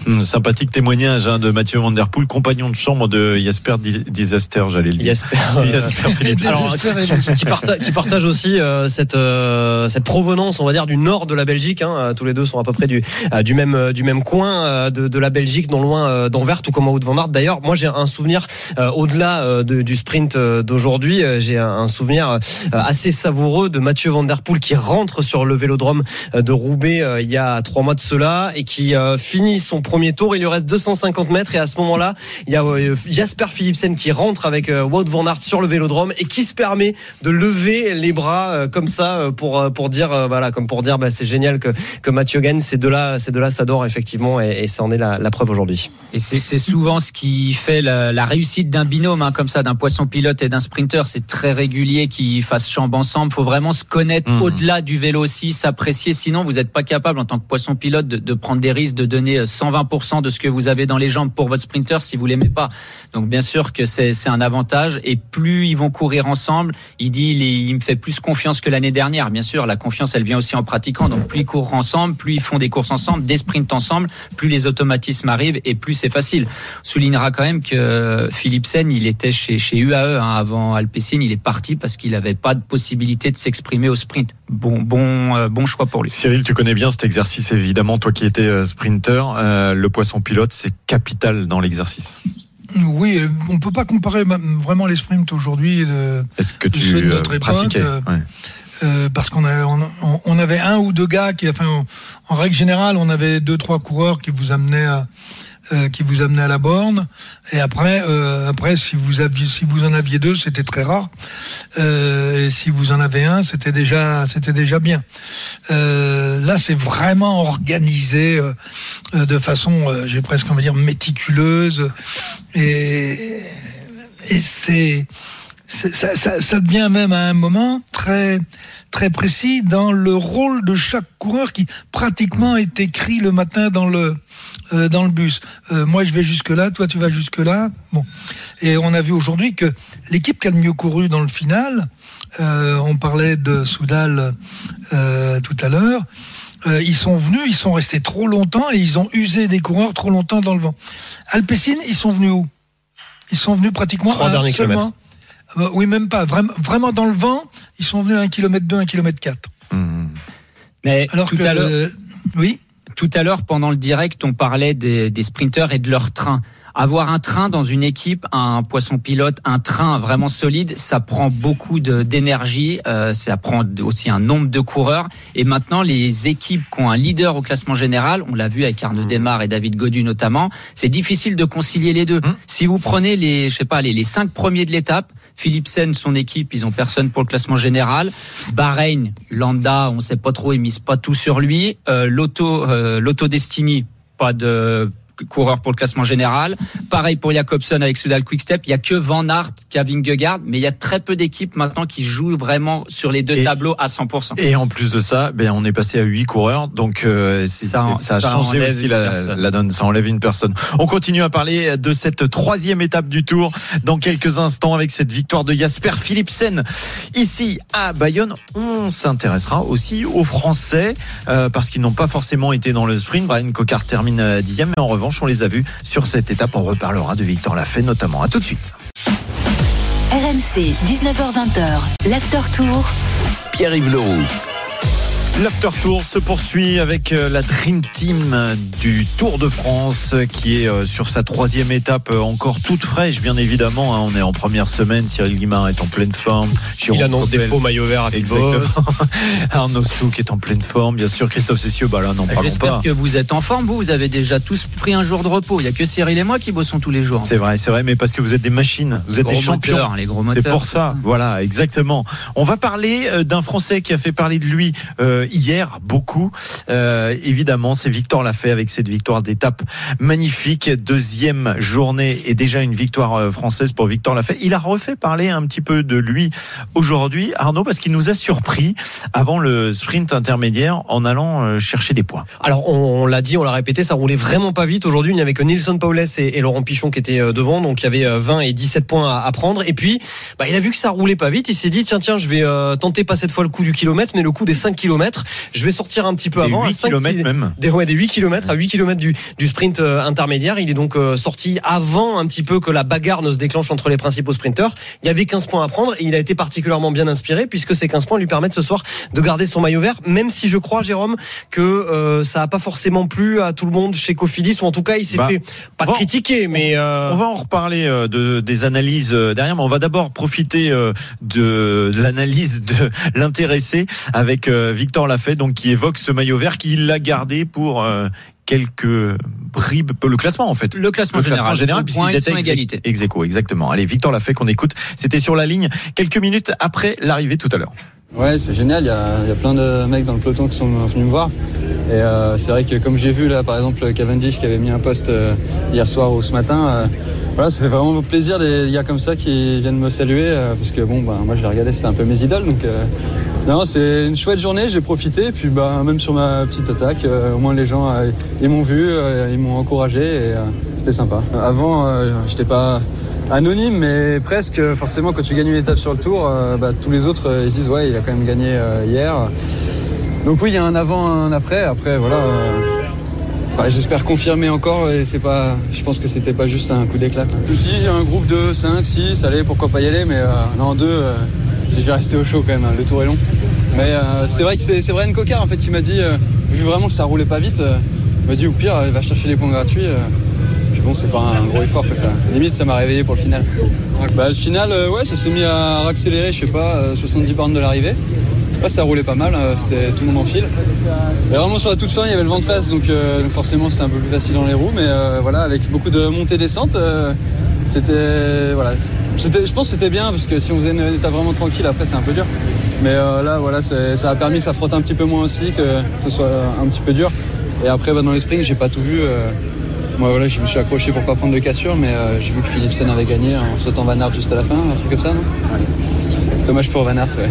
Hum, sympathique témoignage hein, de Mathieu Van Der Poel, compagnon de chambre de Jasper Di- Disaster, j'allais le dire. Jasper, euh, Jasper Philipsen. Alors, qui, qui parta- qui partage aussi euh, cette euh, cette provenance, on va dire, du nord de la Belgique. Hein. Euh, Tous les deux sont à peu près du euh, du même euh, du même coin euh, de, de la Belgique, non loin euh, d'Anvers, tout comme en haut de Van Aert. D'ailleurs, moi j'ai un souvenir euh, au-delà euh, de- du sprint euh, d'aujourd'hui. euh, J'ai un, un souvenir euh, assez savoureux de Mathieu Van Der Poel qui rentre sur le Vélodrome euh, de Roubaix euh, il y a trois mois de cela et qui euh, finit son premier premier tour. Il lui reste 250 mètres et à ce moment-là, il y a euh, Jasper Philipsen qui rentre avec euh, Wout van Aert sur le vélodrome et qui se permet de lever les bras euh, comme ça pour pour dire voilà comme pour dire bah, c'est génial que que Mathieu gagne. Ces deux-là, ces deux-là s'adorent effectivement et, ça en est la, preuve aujourd'hui. Et c'est souvent ce qui fait la, réussite d'un binôme hein, comme ça, d'un poisson pilote et d'un sprinter. C'est très régulier qu'ils fassent chambre ensemble. Faut vraiment se connaître mmh. au-delà du vélo aussi, s'apprécier. Sinon, vous n'êtes pas capable en tant que poisson pilote de, de prendre des risques, de donner 120 de ce que vous avez dans les jambes pour votre sprinter si vous l'aimez pas. Donc bien sûr que c'est un avantage et plus ils vont courir ensemble, il dit il, me fait plus confiance que l'année dernière. Bien sûr, la confiance elle vient aussi en pratiquant. Donc plus ils courent ensemble, plus ils font des courses ensemble, des sprints ensemble, plus les automatismes arrivent et plus c'est facile. On soulignera quand même que Philippe Sen, il était chez, chez UAE hein, avant Alpecin, il est parti parce qu'il n'avait pas de possibilité de s'exprimer au sprint. Bon bon euh, bon choix pour lui. Cyril, tu connais bien cet exercice évidemment, toi qui étais euh, sprinter. Euh, le poisson pilote, c'est capital dans l'exercice. Oui, euh, on peut pas comparer vraiment les sprints aujourd'hui. de- Est-ce que De tu de euh, notre époque, pratiquais euh, Ouais. euh, parce qu'on a, on, on avait un ou deux gars qui, enfin, en, en règle générale, on avait deux trois coureurs qui vous amenaient à, euh, qui vous amenaient à la borne. Et après, euh, après, si vous aviez, si vous en aviez deux, c'était très rare. Euh, et si vous en avez un, c'était déjà, c'était déjà bien. Euh, là, c'est vraiment organisé euh, de façon, j'ai presque envie de dire méticuleuse. Et, et c'est- ça, ça, ça devient même à un moment très très précis dans le rôle de chaque coureur qui pratiquement est écrit le matin dans le euh, dans le bus. Euh, moi, je vais jusque là, toi, tu vas jusque là. Bon, et on a vu aujourd'hui que l'équipe qui a le mieux couru dans le final, euh, on parlait de Soudal euh, tout à l'heure. euh, ils sont venus, ils sont restés trop longtemps et ils ont usé des coureurs trop longtemps dans le vent. Alpecin, ils sont venus où? Ils sont venus pratiquement Trois à derniers seulement. Euh, oui, même pas. Vraiment, vraiment dans le vent, ils sont venus à 1 km 2, 1 km 4. Mais Alors tout que, à l'heure, euh, oui. Tout à l'heure, pendant le direct, on parlait des, des sprinteurs et de leur train. Avoir un train dans une équipe, un poisson pilote, un train vraiment solide, ça prend beaucoup d'énergie, euh, ça prend aussi un nombre de coureurs. Et maintenant, les équipes qui ont un leader au classement général, on l'a vu avec Arnaud Desmar et David Godu notamment, c'est difficile de concilier les deux. Si vous prenez les, je sais pas, les, les cinq premiers de l'étape, Philipsen, son équipe, ils ont personne pour le classement général. Bahreïn, Landa, on sait pas trop, ils misent pas tout sur lui. Euh, L'auto, euh, Destiny, pas de coureur pour le classement général. Pareil pour Jacobson avec Sudal Quickstep. Il y a que Van Aert, Kevin Vingegaard, mais il y a très peu d'équipes maintenant qui jouent vraiment sur les deux tableaux à 100%. Et en plus de ça, ben on est passé à 8 coureurs, donc euh, Ça en- c'est- ça, a ça changé aussi la donne, ça enlève une personne. On continue à parler de cette troisième étape du Tour dans quelques instants avec cette victoire de Jasper Philipsen ici à Bayonne. On s'intéressera aussi aux Français euh, parce qu'ils n'ont pas forcément été dans le sprint. Brian Cocard termine euh, dixième, mais en revanche, on les a vus sur cette étape. On reparlera de Victor Lafay notamment. À tout de suite. RMC, 19h20, l'after tour. Pierre-Yves Leroux. L'After Tour se poursuit avec euh, la Dream Team du Tour de France euh, qui est euh, sur sa troisième étape euh, encore toute fraîche bien évidemment. hein. On est en première semaine, Cyril Guimard est en pleine forme. Il annonce des faux maillots verts à. Arnaud Souk est en pleine forme, bien sûr. Christophe Cessieux, bah là n'en parlons J'espère pas. que vous êtes en forme. Vous, vous avez déjà tous pris un jour de repos. Il y a que Cyril et moi qui bossons tous les jours. C'est vrai, c'est vrai, mais parce que vous êtes des machines, vous êtes des champions. moteurs, les gros C'est moteurs. pour ça, voilà, exactement. On va parler euh, d'un Français qui a fait parler de lui euh, hier beaucoup. Euh, évidemment, c'est Victor Lafay avec cette victoire d'étape magnifique. Deuxième journée et déjà une victoire euh, française pour Victor Lafay. Il a refait parler un petit peu de lui aujourd'hui, Arnaud, parce qu'il nous a surpris avant le sprint intermédiaire en allant euh, chercher des points. Alors on, l'a dit, on l'a répété, ça roulait vraiment pas vite. Aujourd'hui, il n'y avait que Nilsson Paules et, Laurent Pichon qui étaient euh, devant, donc il y avait euh, 20 et 17 points à, prendre. Et puis, bah, il a vu que ça roulait pas vite. Il s'est dit tiens tiens, je vais euh, tenter pas cette fois le coup du kilomètre, mais le coup des 5 Je vais sortir un petit peu Des avant. à 8 5 kilomètres kil- même. Des, ouais, des 8 km à 8 km du, du sprint euh, intermédiaire. Il est donc euh, sorti avant un petit peu que la bagarre ne se déclenche entre les principaux sprinteurs. Il y avait 15 points à prendre et il a été particulièrement bien inspiré puisque ces 15 points lui permettent ce soir de garder son maillot vert, même si je crois, Jérôme, que euh, ça a pas forcément plu à tout le monde chez Cofidis, ou en tout cas, il s'est Bah, fait pas bon, critiquer, mais euh, On va en reparler euh, de, des analyses euh, derrière, mais on va d'abord profiter euh, de l'analyse de l'intéressé avec Victor Lafay, donc qui évoque ce maillot vert qu'il l'a gardé pour euh, quelques bribes, le classement en fait. Le classement général. général, points, ils étaient ex- égalité. ex aequo, exactement. Allez, Victor Lafay qu'on écoute. C'était sur la ligne quelques minutes après l'arrivée tout à l'heure. Ouais, c'est génial. Il y, a, plein de mecs dans le peloton qui sont venus me voir. Et euh, c'est vrai que comme j'ai vu là, par exemple, Cavendish qui avait mis un post euh, hier soir ou ce matin, euh, voilà, ça fait vraiment plaisir des gars comme ça qui viennent me saluer parce que bon, bah, moi je les regardais, c'était un peu mes idoles. Donc non, c'est une chouette journée. J'ai profité. Et puis bah, même sur ma petite attaque, au moins les gens ils m'ont vu, ils m'ont encouragé et c'était sympa. Avant, j'étais pas anonyme, mais presque. Forcément, quand tu gagnes une étape sur le tour, euh, bah, tous les autres, euh, ils se disent ouais, il a quand même gagné euh, hier. Donc oui, il y a un avant, un après. Après, voilà. enfin, J'espère confirmer encore et c'est pas. Je pense que c'était pas juste un coup d'éclat. Je me suis dit, il y a un groupe de 5, 6, allez, pourquoi pas y aller, mais non, deux, euh, je vais rester au chaud quand même, hein, le tour est long. Mais c'est vrai que c'est Brian Cocard en fait qui m'a dit, vu vraiment que ça roulait pas vite, il m'a dit au pire, euh, va chercher les points gratuits. Euh, bon, c'est pas un gros effort que ça. Limite, ça m'a réveillé pour le final. Bah, le final, euh, ouais, ça s'est mis à accélérer, je sais pas, euh, 70 bornes de l'arrivée. là, ça roulait pas mal, euh, c'était tout le monde en file. Et vraiment sur la toute fin, il y avait le vent de face, donc, euh, donc forcément c'était un peu plus facile dans les roues, mais euh, voilà, avec beaucoup de montées-descentes, euh, c'était voilà. Je pense que c'était bien parce que si on faisait une étape vraiment tranquille, après c'est un peu dur. Mais euh, là, voilà, ça a permis que ça frotte un petit peu moins aussi, que ce soit un petit peu dur. Et après, bah, dans les sprints, j'ai pas tout vu. Euh, moi, voilà, je me suis accroché pour pas prendre de cassure, mais euh, j'ai vu que Philipsen avait gagné en sautant Van Aert juste à la fin, un truc comme ça, non? Dommage pour Van Aert, ouais.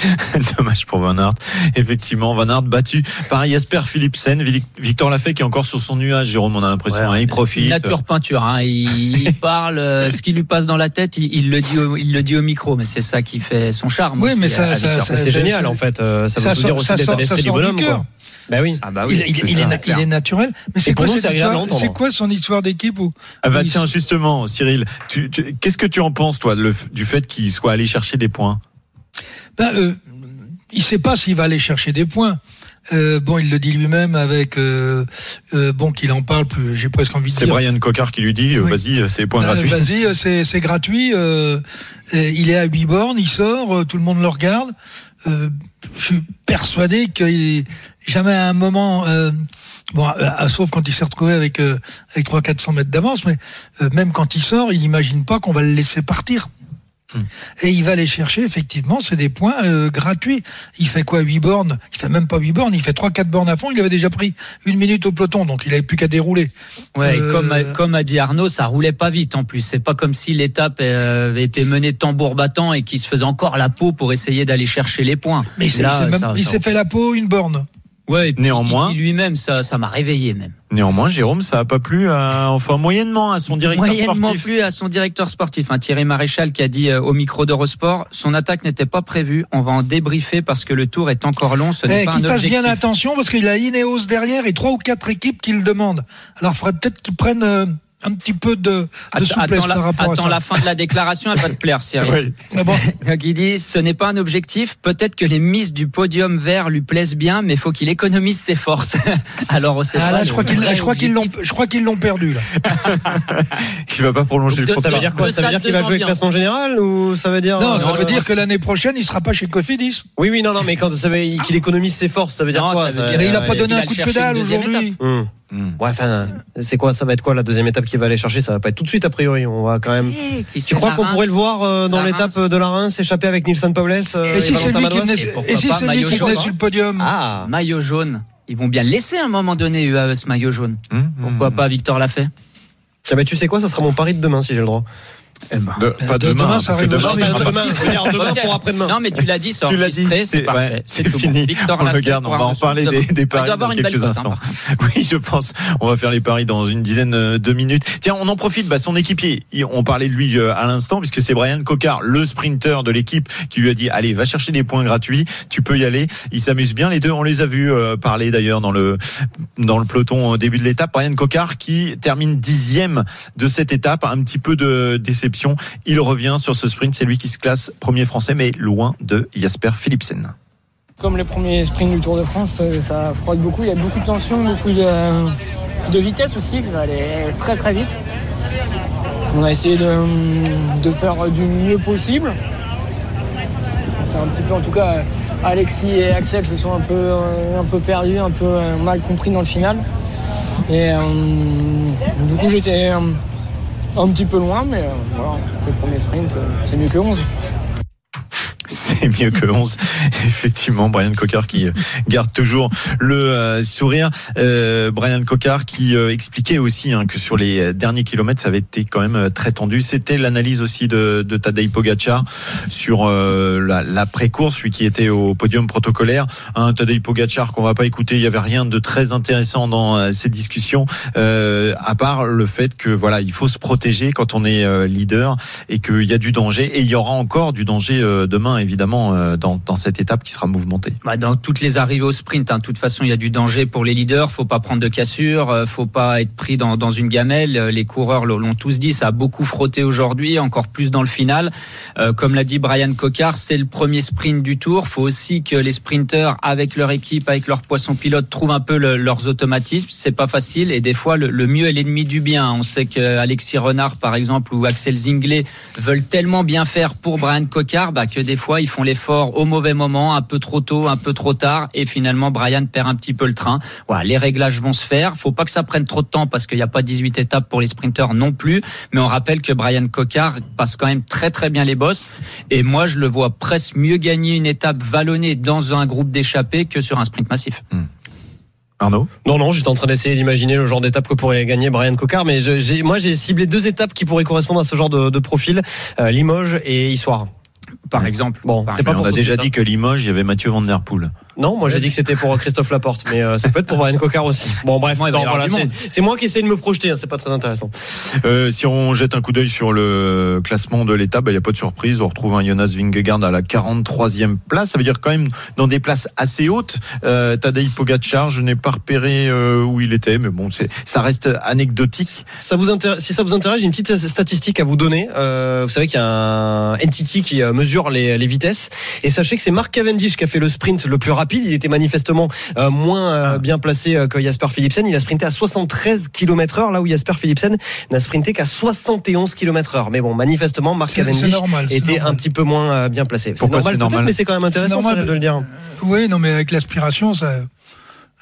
Dommage pour Van Aert. Effectivement, Van Aert battu par Jasper Philipsen. Vic- Victor Lafay qui est encore sur son nuage, Jérôme, on a l'impression. hein, il profite. Nature peinture. Hein. Il, il parle, euh, ce qui lui passe dans la tête, il, il le dit au, il le dit au micro. Mais c'est ça qui fait son charme. Oui, aussi, mais ça- à ça- C'est génial en fait. euh, Ça veut Ça tout sort- dire aussi sort- d'esprit du bonhomme. quoi. Bah oui. Ah bah il, oui. il- c'est est, na- clair. il est naturel. Mais c'est quoi, c'est c'est son histoire d'équipe où Ah bah tiens, justement, Cyril, tu, tu- qu'est-ce que tu en penses, toi, le du fait qu'il soit allé chercher des points? Ben, euh, il sait pas s'il va aller chercher des points. Euh, bon, il le dit lui-même avec euh, euh, bon qu'il en parle plus. J'ai presque envie de C'est dire. Brian Cocard qui lui dit, euh, Oui. vas-y, euh, c'est points Euh, gratuits. Vas-y, c'est c'est gratuit. euh, et il est à 8 bornes, il sort, euh, tout le monde le regarde. Euh, je suis persuadé qu'il jamais à un moment, euh, bon, à- sauf quand il s'est retrouvé avec euh, avec 300-400 mètres d'avance, mais euh, même quand il sort, il n'imagine pas qu'on va le laisser partir. Hmm. Et il va aller chercher, effectivement, c'est des points euh, gratuits. Il fait quoi, 8 bornes? Il fait même pas 8 bornes, il fait 3-4 bornes à fond. Il avait déjà pris une minute au peloton, donc il avait plus qu'à dérouler. Ouais, et comme, a- comme a dit Arnaud, ça roulait pas vite en plus. C'est pas comme si l'étape euh, avait été menée tambour battant et qu'il se faisait encore la peau pour essayer d'aller chercher les points. Mais il Là, même- ça- s'est fait la peau une borne. Ouais, et puis Néanmoins- Lui-même, ça, ça m'a réveillé même. Néanmoins, Jérôme, ça a pas plu, à, enfin moyennement, à son directeur Moyennement sportif. plus à son directeur sportif, hein, Thierry Maréchal, qui a dit euh, au micro d'Eurosport, son attaque n'était pas prévue. On va en débriefer parce que le tour est encore long. Ce n'est Eh, pas qu'il un fasse objectif. bien attention parce qu'il a Ineos derrière et trois ou quatre équipes qui le demandent. Alors, il faudrait peut-être qu'ils prennent euh, un petit peu de, de Attends, souplesse attends la, par rapport attends à ça. la fin de la déclaration, elle va te plaire, Cyril. Oui. Mais bon, Donc il dit, ce n'est pas un objectif. Peut-être que les miss du podium vert lui plaisent bien, mais faut qu'il économise ses forces. Alors c'est ah, ça là, je crois qu'ils vrai je crois qu'ils l'ont je crois qu'ils l'ont perdu là. Il va pas prolonger Donc, le de- Ça veut contrat. dire quoi Ça veut dire qu'il va jouer ambiances. classement général ou ça veut dire Non, euh, ça non, veut dire que l'année prochaine, il sera pas chez Cofidis. Oui, oui, non, non, mais quand ça veut qu'il économise ses forces, ça veut dire Non, quoi ça veut dire- Mais il a euh, pas donné un coup de pédale aujourd'hui. Hmm. Ouais, enfin, c'est quoi Ça va être quoi la deuxième étape qu'il va aller chercher? Ça va pas être tout de suite a priori. On va quand même. Eh, Tu crois qu'on pourrait le Reims. voir euh, dans l'étape Reims. de la Reims échapper avec Nilsson Paules euh, Et qui et c'est lui maillot qui jaune, venait hein. sur le podium? Ah Maillot jaune. Ils vont bien le laisser à un moment donné, UAE, ce maillot jaune. Hum, Pourquoi hum. pas Victor l'a fait? Tiens, bah, tu sais quoi? Ça sera mon pari de demain si j'ai le droit. De- pas de- demain, demain, hein, ça parce que demain, pas- demain, demain pour après-demain. Non, mais tu l'as dit, c'est Tu l'as dit, enregistré, c'est c'est parfait. ouais, C'est c'est tout fini. Victor on on va en parler des, demain. paris dans quelques hein, instants. contre. Oui, je pense. On va faire les paris dans une dizaine euh, de minutes. Tiens, on en profite. Bah, son équipier, on parlait de lui euh, à l'instant, puisque c'est Brian Cocard, le sprinter de l'équipe, qui lui a dit allez, va chercher des points gratuits. Tu peux y aller. Il s'amuse bien. Les deux, on les a vus euh, parler d'ailleurs dans le dans le peloton au début de l'étape. Brian Cocard qui termine dixième de cette étape. Un petit peu de déception. Il revient sur ce sprint. C'est lui qui se classe premier français, mais loin de Jasper Philipsen. Comme les premiers sprints du Tour de France, euh, ça frotte beaucoup. Il y a beaucoup de tension, beaucoup de, vitesse aussi. Ça allait très très vite. On a essayé de, faire du mieux possible. C'est un petit peu, en tout cas, Alexis et Axel se sont un peu, euh, perdus, un peu euh, mal compris dans le final. Et du coup, j'étais un petit peu loin, mais euh, voilà, c'est le premier sprint, euh, c'est mieux que 11. C'est mieux que 11. Effectivement, Brian Cocard qui garde toujours le euh, sourire. Euh, Brian Cocard qui euh, expliquait aussi hein, que sur les derniers kilomètres, ça avait été quand même euh, très tendu. C'était l'analyse aussi de, de Tadej Pogacar sur euh, la- l'après-course, lui qui était au podium protocolaire. Un Tadej Pogacar qu'on va pas écouter. Il y avait rien de très intéressant dans ces discussions, à part le fait que voilà, il faut se protéger quand on est leader et qu'il y a du danger. Et il y aura encore du danger demain, évidemment, euh, dans, cette étape qui sera mouvementée. Bah, dans toutes les arrivées au sprint, hein, de toute façon, il y a du danger pour les leaders. Faut pas prendre de cassure, euh, faut pas être pris dans, une gamelle. Euh, Les coureurs l'ont tous dit, ça a beaucoup frotté aujourd'hui, encore plus dans le final. Comme l'a dit Brian Cocard, c'est le premier sprint du Tour. Faut aussi que les sprinteurs, avec leur équipe, avec leur poisson pilote, trouvent un peu le- leurs automatismes. C'est pas facile et des fois, le, mieux est l'ennemi du bien. On sait que Alexis Renard, par exemple, ou Axel Zinglet veulent tellement bien faire pour Brian Cocard bah, que des fois, ils font l'effort au mauvais moment, un peu trop tôt, un peu trop tard, et finalement Brian perd un petit peu le train. Voilà, les réglages vont se faire. Faut pas que ça prenne trop de temps parce qu'il n'y a pas 18 étapes pour les sprinteurs non plus. Mais on rappelle que Brian Cocard passe quand même très très bien les bosses. Et moi, je le vois presque mieux gagner une étape vallonnée dans un groupe d'échappés que sur un sprint massif. Arnaud? Non, non, j'étais en train d'essayer d'imaginer le genre d'étape que pourrait gagner Brian Cocard, mais je- j'ai- moi j'ai ciblé deux étapes qui pourraient correspondre à ce genre de, de profil, euh, Limoges et Issoire. Par exemple. Bon, Par c'est pas on a déjà dit que Limoges, il y avait Mathieu Van Der Poel. Non, moi j'ai dit que c'était pour Christophe Laporte, mais euh, ça peut être pour Brian Cocard aussi. Bon, bref, voilà, c'est moi qui essaie de me projeter, hein, c'est pas très intéressant. Euh, si on jette un coup d'œil sur le classement de l'étape, bah, il n'y a pas de surprise. On retrouve un Jonas Vingegaard à la 43e place. Ça veut dire quand même dans des places assez hautes. Euh, Tadej Pogacar, je n'ai pas repéré euh, où il était, mais bon, ça reste anecdotique. Ça vous intéresse, si ça vous intéresse, j'ai une petite statistique à vous donner. Euh, vous savez qu'il y a un entity qui euh, mesure les, les vitesses. Et sachez que c'est Mark Cavendish qui a fait le sprint le plus rapide. Il était manifestement euh, moins euh, bien placé euh, que Jasper Philipsen. Il a sprinté à 73 km heure, là où Jasper Philipsen n'a sprinté qu'à 71 km heure. Mais bon, manifestement, Mark Cavendish normal, était normal. un petit peu moins euh, bien placé. C'est normal, mais c'est quand même intéressant normal. De le dire. Oui, non, mais avec l'aspiration, ça.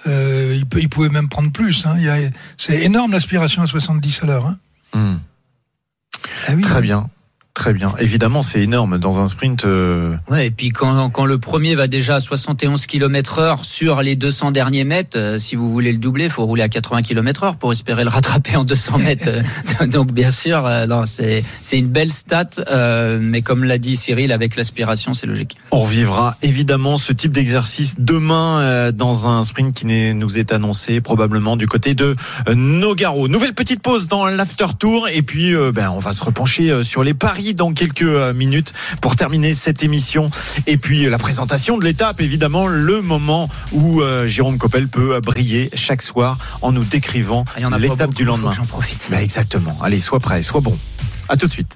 euh, il, peut, il pouvait même prendre plus. hein. C'est énorme l'aspiration à 70 à l'heure. hein. Hmm. Ah oui. Très bien. Très bien. Évidemment, c'est énorme dans un sprint. euh, Ouais, et puis quand, quand le premier va déjà à 71 km heure sur les 200 derniers mètres, euh, si vous voulez le doubler, il faut rouler à 80 km heure pour espérer le rattraper en 200 mètres. Donc bien sûr, euh, non, c'est c'est une belle stat, mais comme l'a dit Cyril, avec l'aspiration, c'est logique. On revivra évidemment ce type d'exercice demain dans un sprint qui nous est annoncé probablement du côté de Nogaro. Nouvelle petite pause dans l'after tour et puis ben, on va se repencher sur les paris dans quelques euh, minutes pour terminer cette émission. Et puis la présentation de l'étape, évidemment, le moment où euh, Jérôme Coppel peut euh, briller chaque soir en nous décrivant Ah, l'étape du lendemain. J'en profite. Exactement. Allez, sois prêt, sois bon. À tout de suite.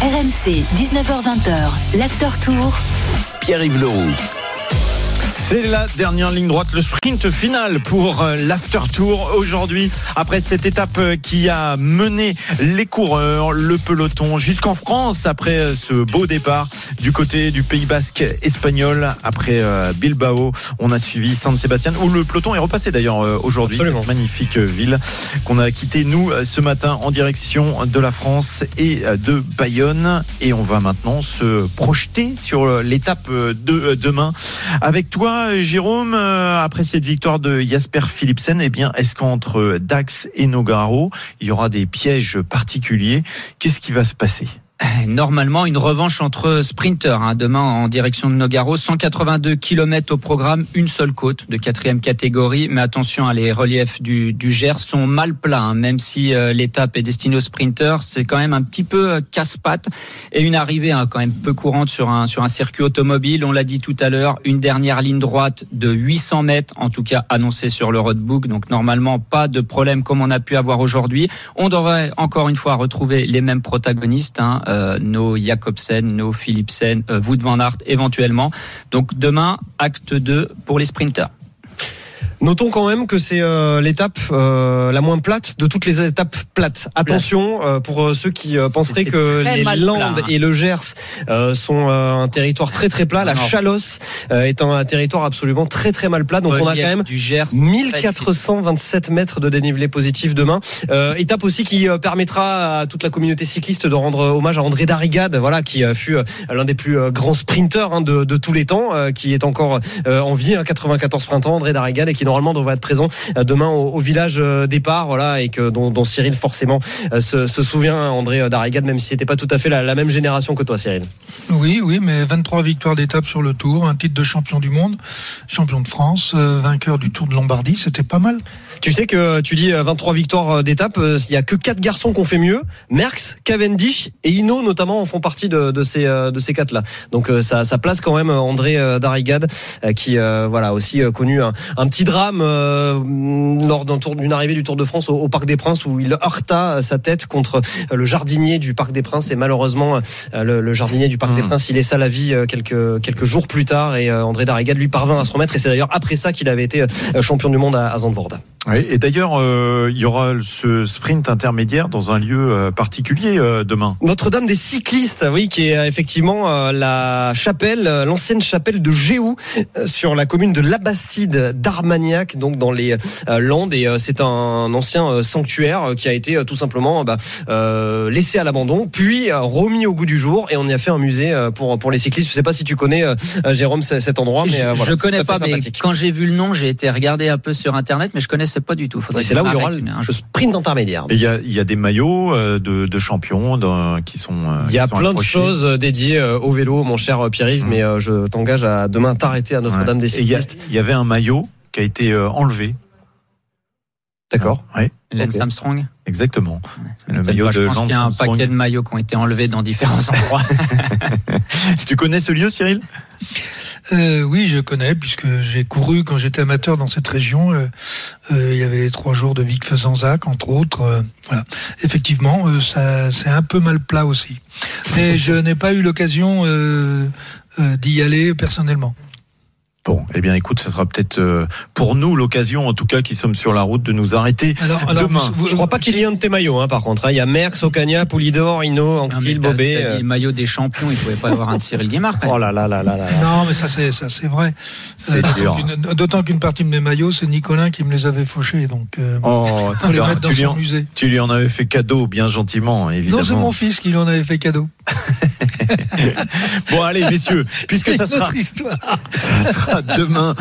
RMC, 19h20h, l'after tour. Pierre-Yves Leroux. C'est la dernière ligne droite, le sprint final pour euh, l'after tour aujourd'hui. Après cette étape euh, qui a mené les coureurs, le peloton jusqu'en France après euh, ce beau départ du côté du Pays Basque espagnol. Après Bilbao, on a suivi San Sebastian où le peloton est repassé d'ailleurs aujourd'hui. Cette magnifique ville qu'on a quitté nous ce matin en direction de la France et de Bayonne. Et on va maintenant se projeter sur l'étape de demain avec toi, Jérôme, euh, après cette victoire de Jasper Philipsen, eh bien, est-ce qu'entre Dax et Nogaro, il y aura des pièges particuliers? Qu'est-ce qui va se passer? Normalement, une revanche entre sprinteurs. hein. Demain, en direction de Nogaro, 182 km au programme, une seule côte de quatrième catégorie. Mais attention, hein, les reliefs du, du Gers sont mal plats. hein. Même si euh, l'étape est destinée aux sprinteurs, c'est quand même un petit peu euh, casse-pattes et une arrivée hein, quand même peu courante sur un sur un circuit automobile. On l'a dit tout à l'heure, une dernière ligne droite de 800 mètres, en tout cas annoncée sur le roadbook. Donc normalement, pas de problème comme on a pu avoir aujourd'hui. On devrait encore une fois retrouver les mêmes protagonistes. Hein, euh, nos Jacobsen, nos Philipsen, euh, Wout van Aert éventuellement. Donc demain, acte 2 pour les sprinteurs. Notons quand même que c'est euh, l'étape euh, la moins plate de toutes les étapes plates. Attention euh, pour euh, ceux qui euh, penseraient que les Landes plat, hein. et le Gers euh, sont euh, un territoire très très plat. La Non. Chalosse euh, est un, un territoire absolument très très mal plat. Donc on a quand même du Gers, 1427 mètres de dénivelé positif demain. Euh, étape aussi qui euh, permettra à toute la communauté cycliste de rendre hommage à André Darrigade, voilà, qui euh, fut euh, l'un des plus grands sprinteurs hein, de, de tous les temps, euh, qui est encore euh, en vie, hein, 94 printemps, André Darrigade, et qui normalement devrait être présent euh, demain au, village euh, départ, voilà, et que dont, Cyril forcément euh, se, souvient, André Darrigade, même si c'était pas tout à fait la, même génération que toi, Cyril. Oui, oui, mais 23 victoires d'étape sur le Tour, un titre de champion du monde, champion de France, vainqueur du Tour de Lombardie, c'était pas mal. Tu sais que tu dis euh, 23 victoires euh, d'étape, euh, il y a que quatre garçons qui ont fait mieux. Merckx, Cavendish et Hino notamment en font partie de, de ces euh, de ces quatre là. Donc euh, ça, ça place quand même euh, André euh, Darrigade euh, qui euh, voilà aussi euh, connu un, un petit drame euh, lors d'un tour d'une arrivée du Tour de France au, au Parc des Princes où il heurta euh, sa tête contre euh, le jardinier du Parc des Princes et malheureusement euh, le, le jardinier du Parc des Princes il laissa la vie euh, quelques quelques jours plus tard et euh, André Darrigade lui parvint à se remettre et c'est d'ailleurs après ça qu'il avait été euh, champion du monde à, à Zandvoort. Oui, et d'ailleurs, euh, il y aura ce sprint intermédiaire dans un lieu euh, particulier euh, demain. Notre-Dame des cyclistes, oui, qui est euh, effectivement euh, la chapelle, euh, l'ancienne chapelle de Géou, euh, sur la commune de Labastide d'Armagnac, donc dans les euh, Landes. Et euh, c'est un ancien euh, sanctuaire qui a été euh, tout simplement bah, euh, laissé à l'abandon, puis euh, remis au goût du jour. Et on y a fait un musée euh, pour pour les cyclistes. Je sais pas si tu connais, Jérôme, cet endroit, mais je, euh, voilà, je connais pas, mais quand j'ai vu le nom, j'ai été regarder un peu sur internet, mais je connaissais pas du tout. Faudrait c'est là je où il y aura le, une- un le jour. sprint intermédiaire. Il y a, il y a des maillots euh, de, de champions de- qui sont. euh, Il y a plein de choses euh, dédiées au vélo, mon cher Pierre-Yves, mais euh, je t'engage à demain t'arrêter à Notre-Dame des il y, cyclistes. il y avait un maillot qui a été enlevé. D'accord. Oui, Lance Armstrong. exactement. Le Moi, maillot je de pense qu'il y a un paquet de maillots qui ont été enlevés dans différents endroits. Tu connais ce lieu, Cyril? Euh, oui, je connais, puisque j'ai couru quand j'étais amateur dans cette région. Euh, euh, il y avait trois jours de Vic Fezenzac, entre autres. Voilà. Effectivement, ça, c'est un peu mal plat aussi. Mais je n'ai pas eu l'occasion d'y aller personnellement. Eh bien, écoute, ça sera peut-être euh, pour nous l'occasion, en tout cas, qui sommes sur la route, de nous arrêter Alors, alors, demain. vous- vous- Je crois pas qu'il y ait un de tes maillots, hein, par contre. hein. Il y a Merckx, Ocagna, Poulidor, Hino, Anctil, Bobé. euh. maillot des champions, il pouvait pas y avoir un de Cyril Guimard. Oh là là là là là. là. Non, mais ça c'est ça c'est vrai. C'est Euh, dur. d'autant qu'une- partie de mes maillots, c'est Nicolin qui me les avait fauchés, donc euh, Oh, tu, les lui- mettre dans tu lui son en, musée. tu lui en avais fait cadeau, bien gentiment, évidemment. Non, c'est mon fils qui lui en avait fait cadeau. Bon, allez, messieurs, puisque ça C'est une sera, autre histoire. ça sera demain, euh,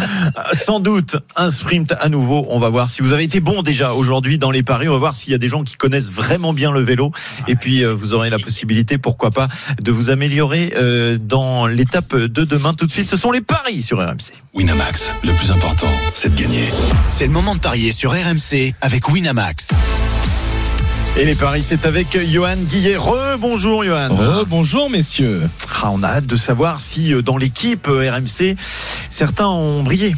sans doute, un sprint à nouveau. On va voir si vous avez été bon déjà aujourd'hui dans les paris. On va voir s'il y a des gens qui connaissent vraiment bien le vélo. Et puis, euh, vous aurez la possibilité, pourquoi pas, de vous améliorer euh, dans l'étape de demain. Tout de suite, ce sont les paris sur RMC. Winamax, le plus important, c'est de gagner. C'est le moment de parier sur RMC avec Winamax. Et les paris, c'est avec Johan Guillet. Re-bonjour, Johan. bonjour messieurs. Ah, on a hâte de savoir si euh, dans l'équipe euh, RMC, certains ont brillé.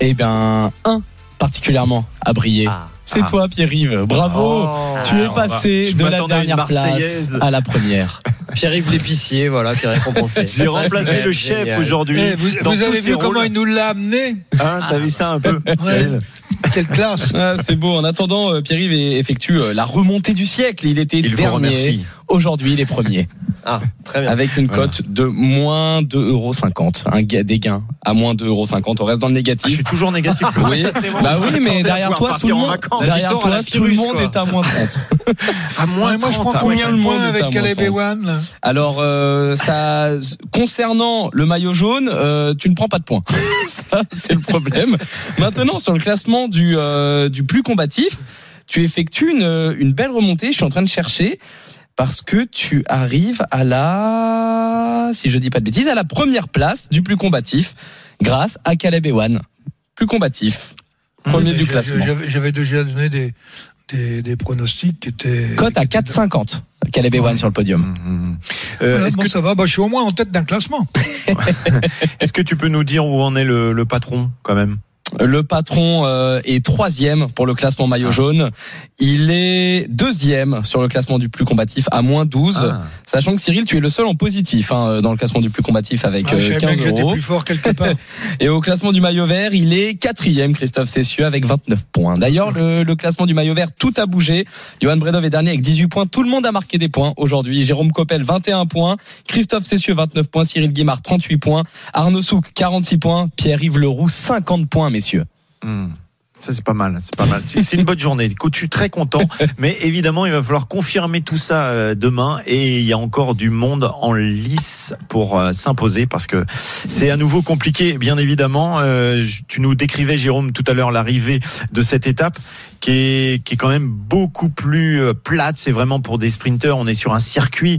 Eh bien, un particulièrement a brillé. C'est Ah. toi, Pierre-Yves. Bravo. Oh. tu es passé de la dernière place Marseillaise. à la première. Pierre-Yves l'épicier, voilà, qui est récompensé. J'ai remplacé le chef aujourd'hui. Eh, vous avez vu comment il nous l'a amené Hein, T'as vu ça un peu, Quelle classe Ah, c'est beau. En attendant, euh, Pierre-Yves effectue euh, la remontée du siècle. Il était Il vous dernier. Aujourd'hui, il est premier. Ah, très bien. Avec une Voilà. cote de moins 2,50€. Un des gains à moins 2,50€. On reste dans le Ah, je négatif. suis toujours négatif. Oui, bah oui, mais derrière toi, tout le monde, derrière toi, la tout le monde est à moins 30. À moins Ouais, Moi, je 30, prends combien le est avec Caleb moins Ewan là Alors, euh, ça, concernant le maillot jaune, euh, tu ne prends pas de points. ça, c'est le problème. Maintenant, sur le classement du, euh, du plus combatif, tu effectues une, une belle remontée. Je suis en train de chercher parce que tu arrives à la, si je dis pas de bêtises, à la première place du plus combatif grâce à Caleb Ewan. Plus combatif. Premier du classement. j'avais- déjà donné des, des, des pronostics qui étaient. Cote à 4,50. Caleb Ewan sur le podium. Mhm. Euh, Voilà, Est-ce bon, que, ça va, bah, je suis au moins en tête d'un classement. est-ce que tu peux nous dire où en est le, le patron quand même? Le patron euh, est troisième pour le classement maillot Ah. jaune. Il est deuxième sur le classement du plus combatif à moins 12. Ah. Sachant que Cyril, tu es le seul en positif hein, dans le classement du plus combatif avec Ah, euh, savais bien 15 que j'étais euros. plus fort quelque part. Et au classement du maillot vert, il est quatrième, Christophe Cessieux, avec 29 points. D'ailleurs, le, le classement du maillot vert, tout a bougé. Johan Bredov est dernier avec 18 points. Tout le monde a marqué des points aujourd'hui. Jérôme Coppel, 21 points. Christophe Cessieux, 29 points. Cyril Guimard, 38 points. Arnaud Souk, 46 points. Pierre-Yves Leroux, 50 points, messieurs. Hmm. Ça c'est pas mal, c'est pas mal. C'est une bonne journée. Écoute, je suis très content, mais évidemment il va falloir confirmer tout ça euh, demain et il y a encore du monde en lice pour euh, s'imposer parce que c'est à nouveau compliqué, bien évidemment. Euh, tu nous décrivais Jérôme tout à l'heure l'arrivée de cette étape qui est qui est quand même beaucoup plus plate. C'est vraiment pour des sprinteurs. On est sur un circuit,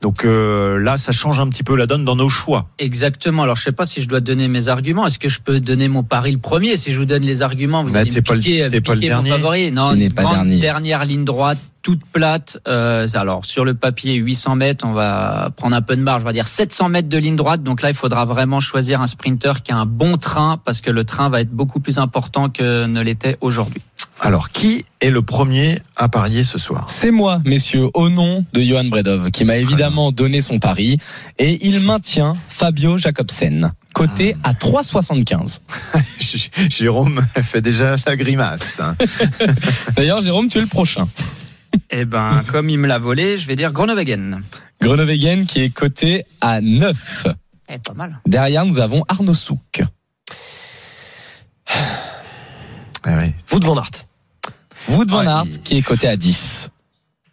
donc là ça change un petit peu la donne dans nos choix. Exactement. Alors, je sais pas si je dois donner mes arguments. Est-ce que je peux donner mon pari le premier? Si je vous donne les arguments, vous Bah, t'es pas le- piquer, t'es pas le piquer mon dernier. favori. Non, une pas dernier. dernière ligne droite, toute plate. Euh, alors, sur le papier, 800 mètres, on va prendre un peu de marge. On va dire 700 mètres de ligne droite. Donc là, il faudra vraiment choisir un sprinter qui a un bon train parce que le train va être beaucoup plus important que ne l'était aujourd'hui. Alors, qui est le premier à parier ce soir C'est moi, messieurs, au nom de Johan Bredov, qui m'a évidemment donné son pari. Et il maintient Fabio Jacobsen, coté à 3,75. Jérôme fait déjà la grimace. D'ailleurs, Jérôme, tu es le prochain. Eh ben, comme il me l'a volé, je vais dire Groenewegen. Groenewegen qui est coté à 9. Eh, pas mal. Derrière, nous avons Arnaud Souk. Wout van Aert. Wout van Aert qui est coté à 10.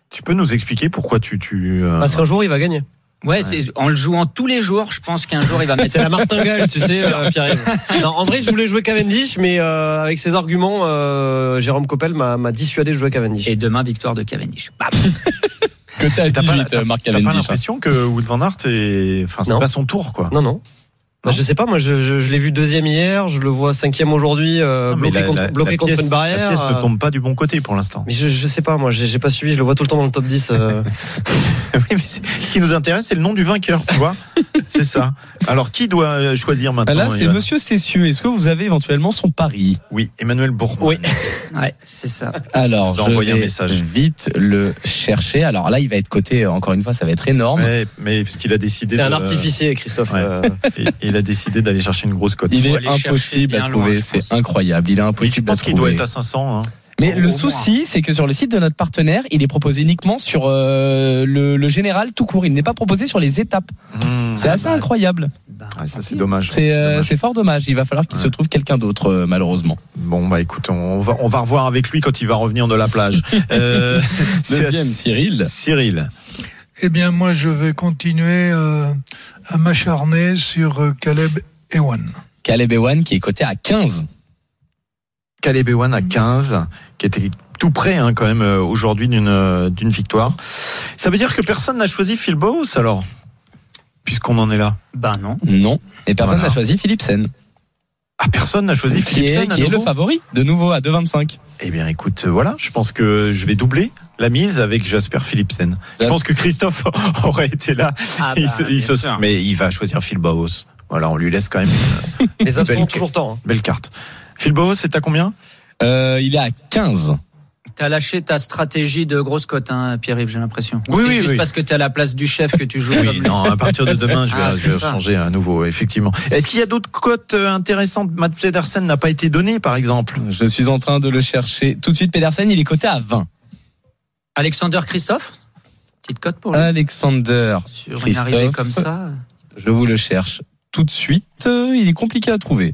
Tu peux nous expliquer pourquoi tu... tu euh, Parce qu'un jour, il va gagner. Ouais, c'est en le jouant tous les jours, je pense qu'un jour il va mettre. C'est la martingale, tu sais, euh, Pierre. Non, en vrai, je voulais jouer Cavendish, mais euh, avec ses arguments, euh, Jérôme Coppel m'a m'a dissuadé de jouer Cavendish. Et demain, victoire de Cavendish. Bam. À T'as pas, 18, t'as- Marc t'as pas Cavendish. l'impression que Wood Van Aert est, enfin, c'est Non. pas son tour, quoi. Non, non. Bah, je sais pas, moi je, je, je l'ai vu deuxième hier, je le vois cinquième aujourd'hui, euh, mais bloqué, la- contre, la- bloqué la contre pièce- une barrière. La pièce euh, ne tombe pas du bon côté pour l'instant. Mais je, je sais pas, moi j'ai pas suivi, je le vois tout le temps dans le top 10. euh. Oui, mais ce qui nous intéresse, c'est le nom du vainqueur, tu vois. c'est ça. Alors, qui doit choisir maintenant Là, c'est Monsieur Cessieux. Est-ce que vous avez éventuellement son pari Oui, Emmanuel Bourgoin. Oui. Ouais, c'est ça. Alors, je envoyé un vais message. vite le chercher. Alors là, il va être coté, encore une fois, ça va être énorme. Ouais, mais parce qu'il a décidé. C'est un artificier, Christophe. Ouais. euh. Et- il a décidé d'aller chercher une grosse cote. Il est impossible à trouver, c'est incroyable. Il est Oui, je impossible pense qu'il doit être à 500. hein. Mais le souci, c'est que sur le site de notre partenaire, il est proposé uniquement sur euh, le, le général tout court. Il n'est pas proposé sur les étapes. Mmh. C'est assez incroyable. Bah, Ouais, ça, c'est dommage. C'est C'est euh, dommage. c'est fort dommage. Il va falloir qu'il Ouais. se trouve quelqu'un d'autre, euh, malheureusement. Bon, bah écoute, on va, on va revoir avec lui quand il va revenir de la plage. Euh, Deuxième, Cyril. Cyril. Eh bien, moi, je vais continuer euh, à m'acharner sur euh, Caleb Ewan. Caleb Ewan qui est coté à 15. Caleb Ewan à 15, qui était tout près hein, quand même euh, aujourd'hui d'une euh, d'une victoire. Ça veut dire que personne n'a choisi Phil Bowes alors? Puisqu'on en est là. Bah non. Non. Et personne Voilà. n'a choisi Philipsen. Ah, personne n'a choisi Qui Philipsen est, qui est le favori, de nouveau à 2,25. Eh bien, écoute, euh, voilà, je pense que je vais doubler la mise avec Jasper Philipsen. Je pense que Christophe aurait été là. Ah Il bah, se- il mais il va choisir Phil Bowes. Voilà, on lui laisse quand même une Les absents ont toujours temps. hein. belle carte. Phil Bowes, c'est à combien? Euh, il est à 15. T'as lâché ta stratégie de grosse cote, hein, Pierre-Yves, j'ai l'impression. Ou Oui, c'est oui, juste oui. parce que t'es à la place du chef que tu joues. Oui, non, à partir de demain, je vais, Ah, je vais changer à nouveau, effectivement. Est-ce qu'il y a d'autres cotes euh, intéressantes? Matt Pedersen n'a pas été donné, par exemple Je suis en train de le chercher tout de suite. Pedersen, il est coté à 20. Alexander Christophe? Petite cote pour lui. Alexander, Sur une Christophe. arrivée comme ça. je vous le cherche tout de suite. Euh, il est compliqué à trouver.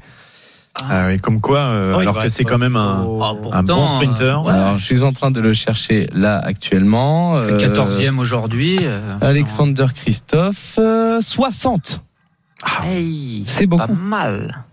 Ah oui, comme quoi, euh, il alors va que c'est quand même un, Ah, un bon sprinter. euh, ouais. Alors, je suis en train de le chercher là actuellement. Il fait Euh, 14e aujourd'hui. euh, Alexander Christophe, euh, 60. Hey, C'est pas beaucoup. mal.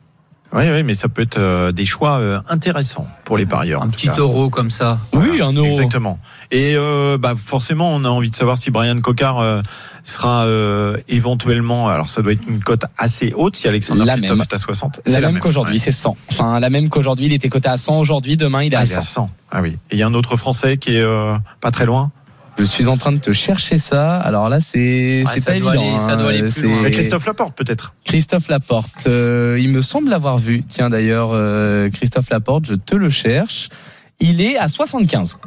Oui, oui, mais ça peut être euh, des choix euh, intéressants pour les parieurs. Un petit cas. euro comme ça. Oui, un euro. Exactement. Et euh, bah, forcément, on a envie de savoir si Brian Cocard euh, sera euh, éventuellement. Alors, ça doit être une cote assez haute si Alexander La Christophe même. est à 60. La C'est même, qu'aujourd'hui, ouais. c'est 100. Enfin, la même qu'aujourd'hui, il était coté à 100 aujourd'hui, demain il est Ah, à il est à 100. 100. Ah oui. Et il y a un autre Français qui est euh, pas très loin. Je suis en train de te chercher ça. Alors là, c'est Ouais, pas doit évident. aller- ça hein. doit aller plus C'est- loin. Et Christophe Laporte, peut-être? Christophe Laporte. Euh, il me semble l'avoir vu. Tiens, d'ailleurs, euh, Christophe Laporte, je te le cherche. Il est à 75.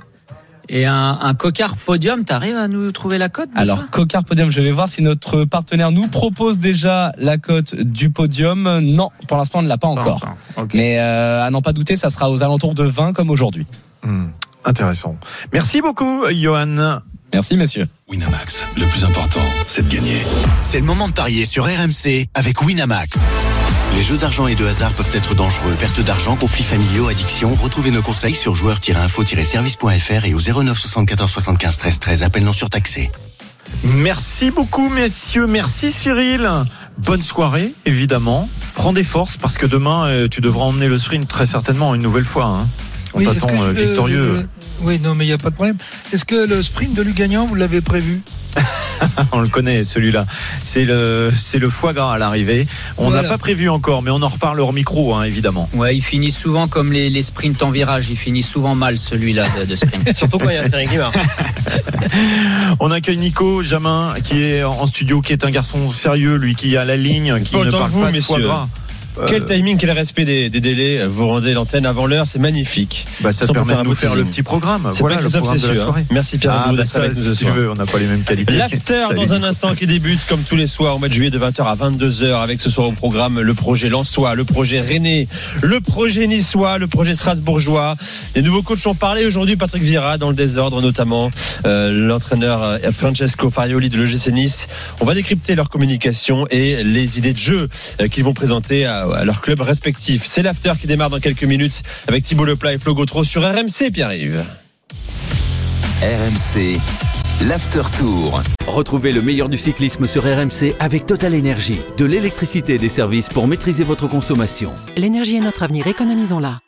Et un, un cocard podium, t'arrives à nous trouver la cote Alors, Cocard Podium, je vais voir si notre partenaire nous propose déjà la cote du podium. Non, pour l'instant, on ne l'a pas encore. Mais euh, à n'en pas douter, ça sera aux alentours de 20 comme aujourd'hui. Hmm, Intéressant. Merci beaucoup, Johan. Merci, messieurs. Winamax, le plus important, c'est de gagner. C'est le moment de parier sur RMC avec Winamax. Les jeux d'argent et de hasard peuvent être dangereux. Perte d'argent, conflits familiaux, addiction. Retrouvez nos conseils sur joueurs-info-service.fr et au 09 74 75 13 13. Appel non surtaxé. Merci beaucoup, messieurs. Merci, Cyril. Bonne soirée, évidemment. Prends des forces parce que demain, euh, tu devras emmener le sprint très certainement une nouvelle fois. hein. On Oui, t'attend euh, victorieux. euh, oui, non, mais il n'y a pas de problème. Est-ce que le sprint de Lugagnan, vous l'avez prévu on le connaît, celui-là. C'est le, c'est le foie gras à l'arrivée. On n'a Voilà. pas prévu encore, mais on en reparle hors micro, hein, évidemment. Ouais, il finit souvent comme les, les sprints en virage. Il finit souvent mal celui-là de, de sprint. Surtout quand il y a Cyril Guimard. On accueille Nico Jamin, qui est en studio, qui est un garçon sérieux, lui qui à la ligne, qui Pas ne parle vous, pas de foie gras. Quel timing, quel respect des, des délais. Vous rendez l'antenne avant l'heure, c'est magnifique. Bah, ça te permet de nous faire le petit programme. C'est Voilà le programme de c'est la sûr. soirée. Merci Pierre Ah, bah ça, avec si tu veux, on n'a pas les mêmes qualités. L'after dans un instant qui débute comme tous les soirs au mois de juillet de 20h à 22h avec ce soir au programme le projet Lensois, le projet René, le projet Niçois, le projet Strasbourgeois. Les nouveaux coachs ont parlé aujourd'hui, Patrick Vieira dans le désordre notamment, euh, l'entraîneur euh, Francesco Farioli de l'OGC Nice. On va décrypter leur communication et les idées de jeu euh, qu'ils vont présenter à, à leur club respectif. C'est l'after qui démarre dans quelques minutes avec Thibaut Leplat et Flo Gautreau sur RMC Pierre-Yves. RMC, l'After Tour. Retrouvez le meilleur du cyclisme sur RMC avec Total Énergie. De l'électricité et des services pour maîtriser votre consommation. L'énergie est notre avenir, économisons-la.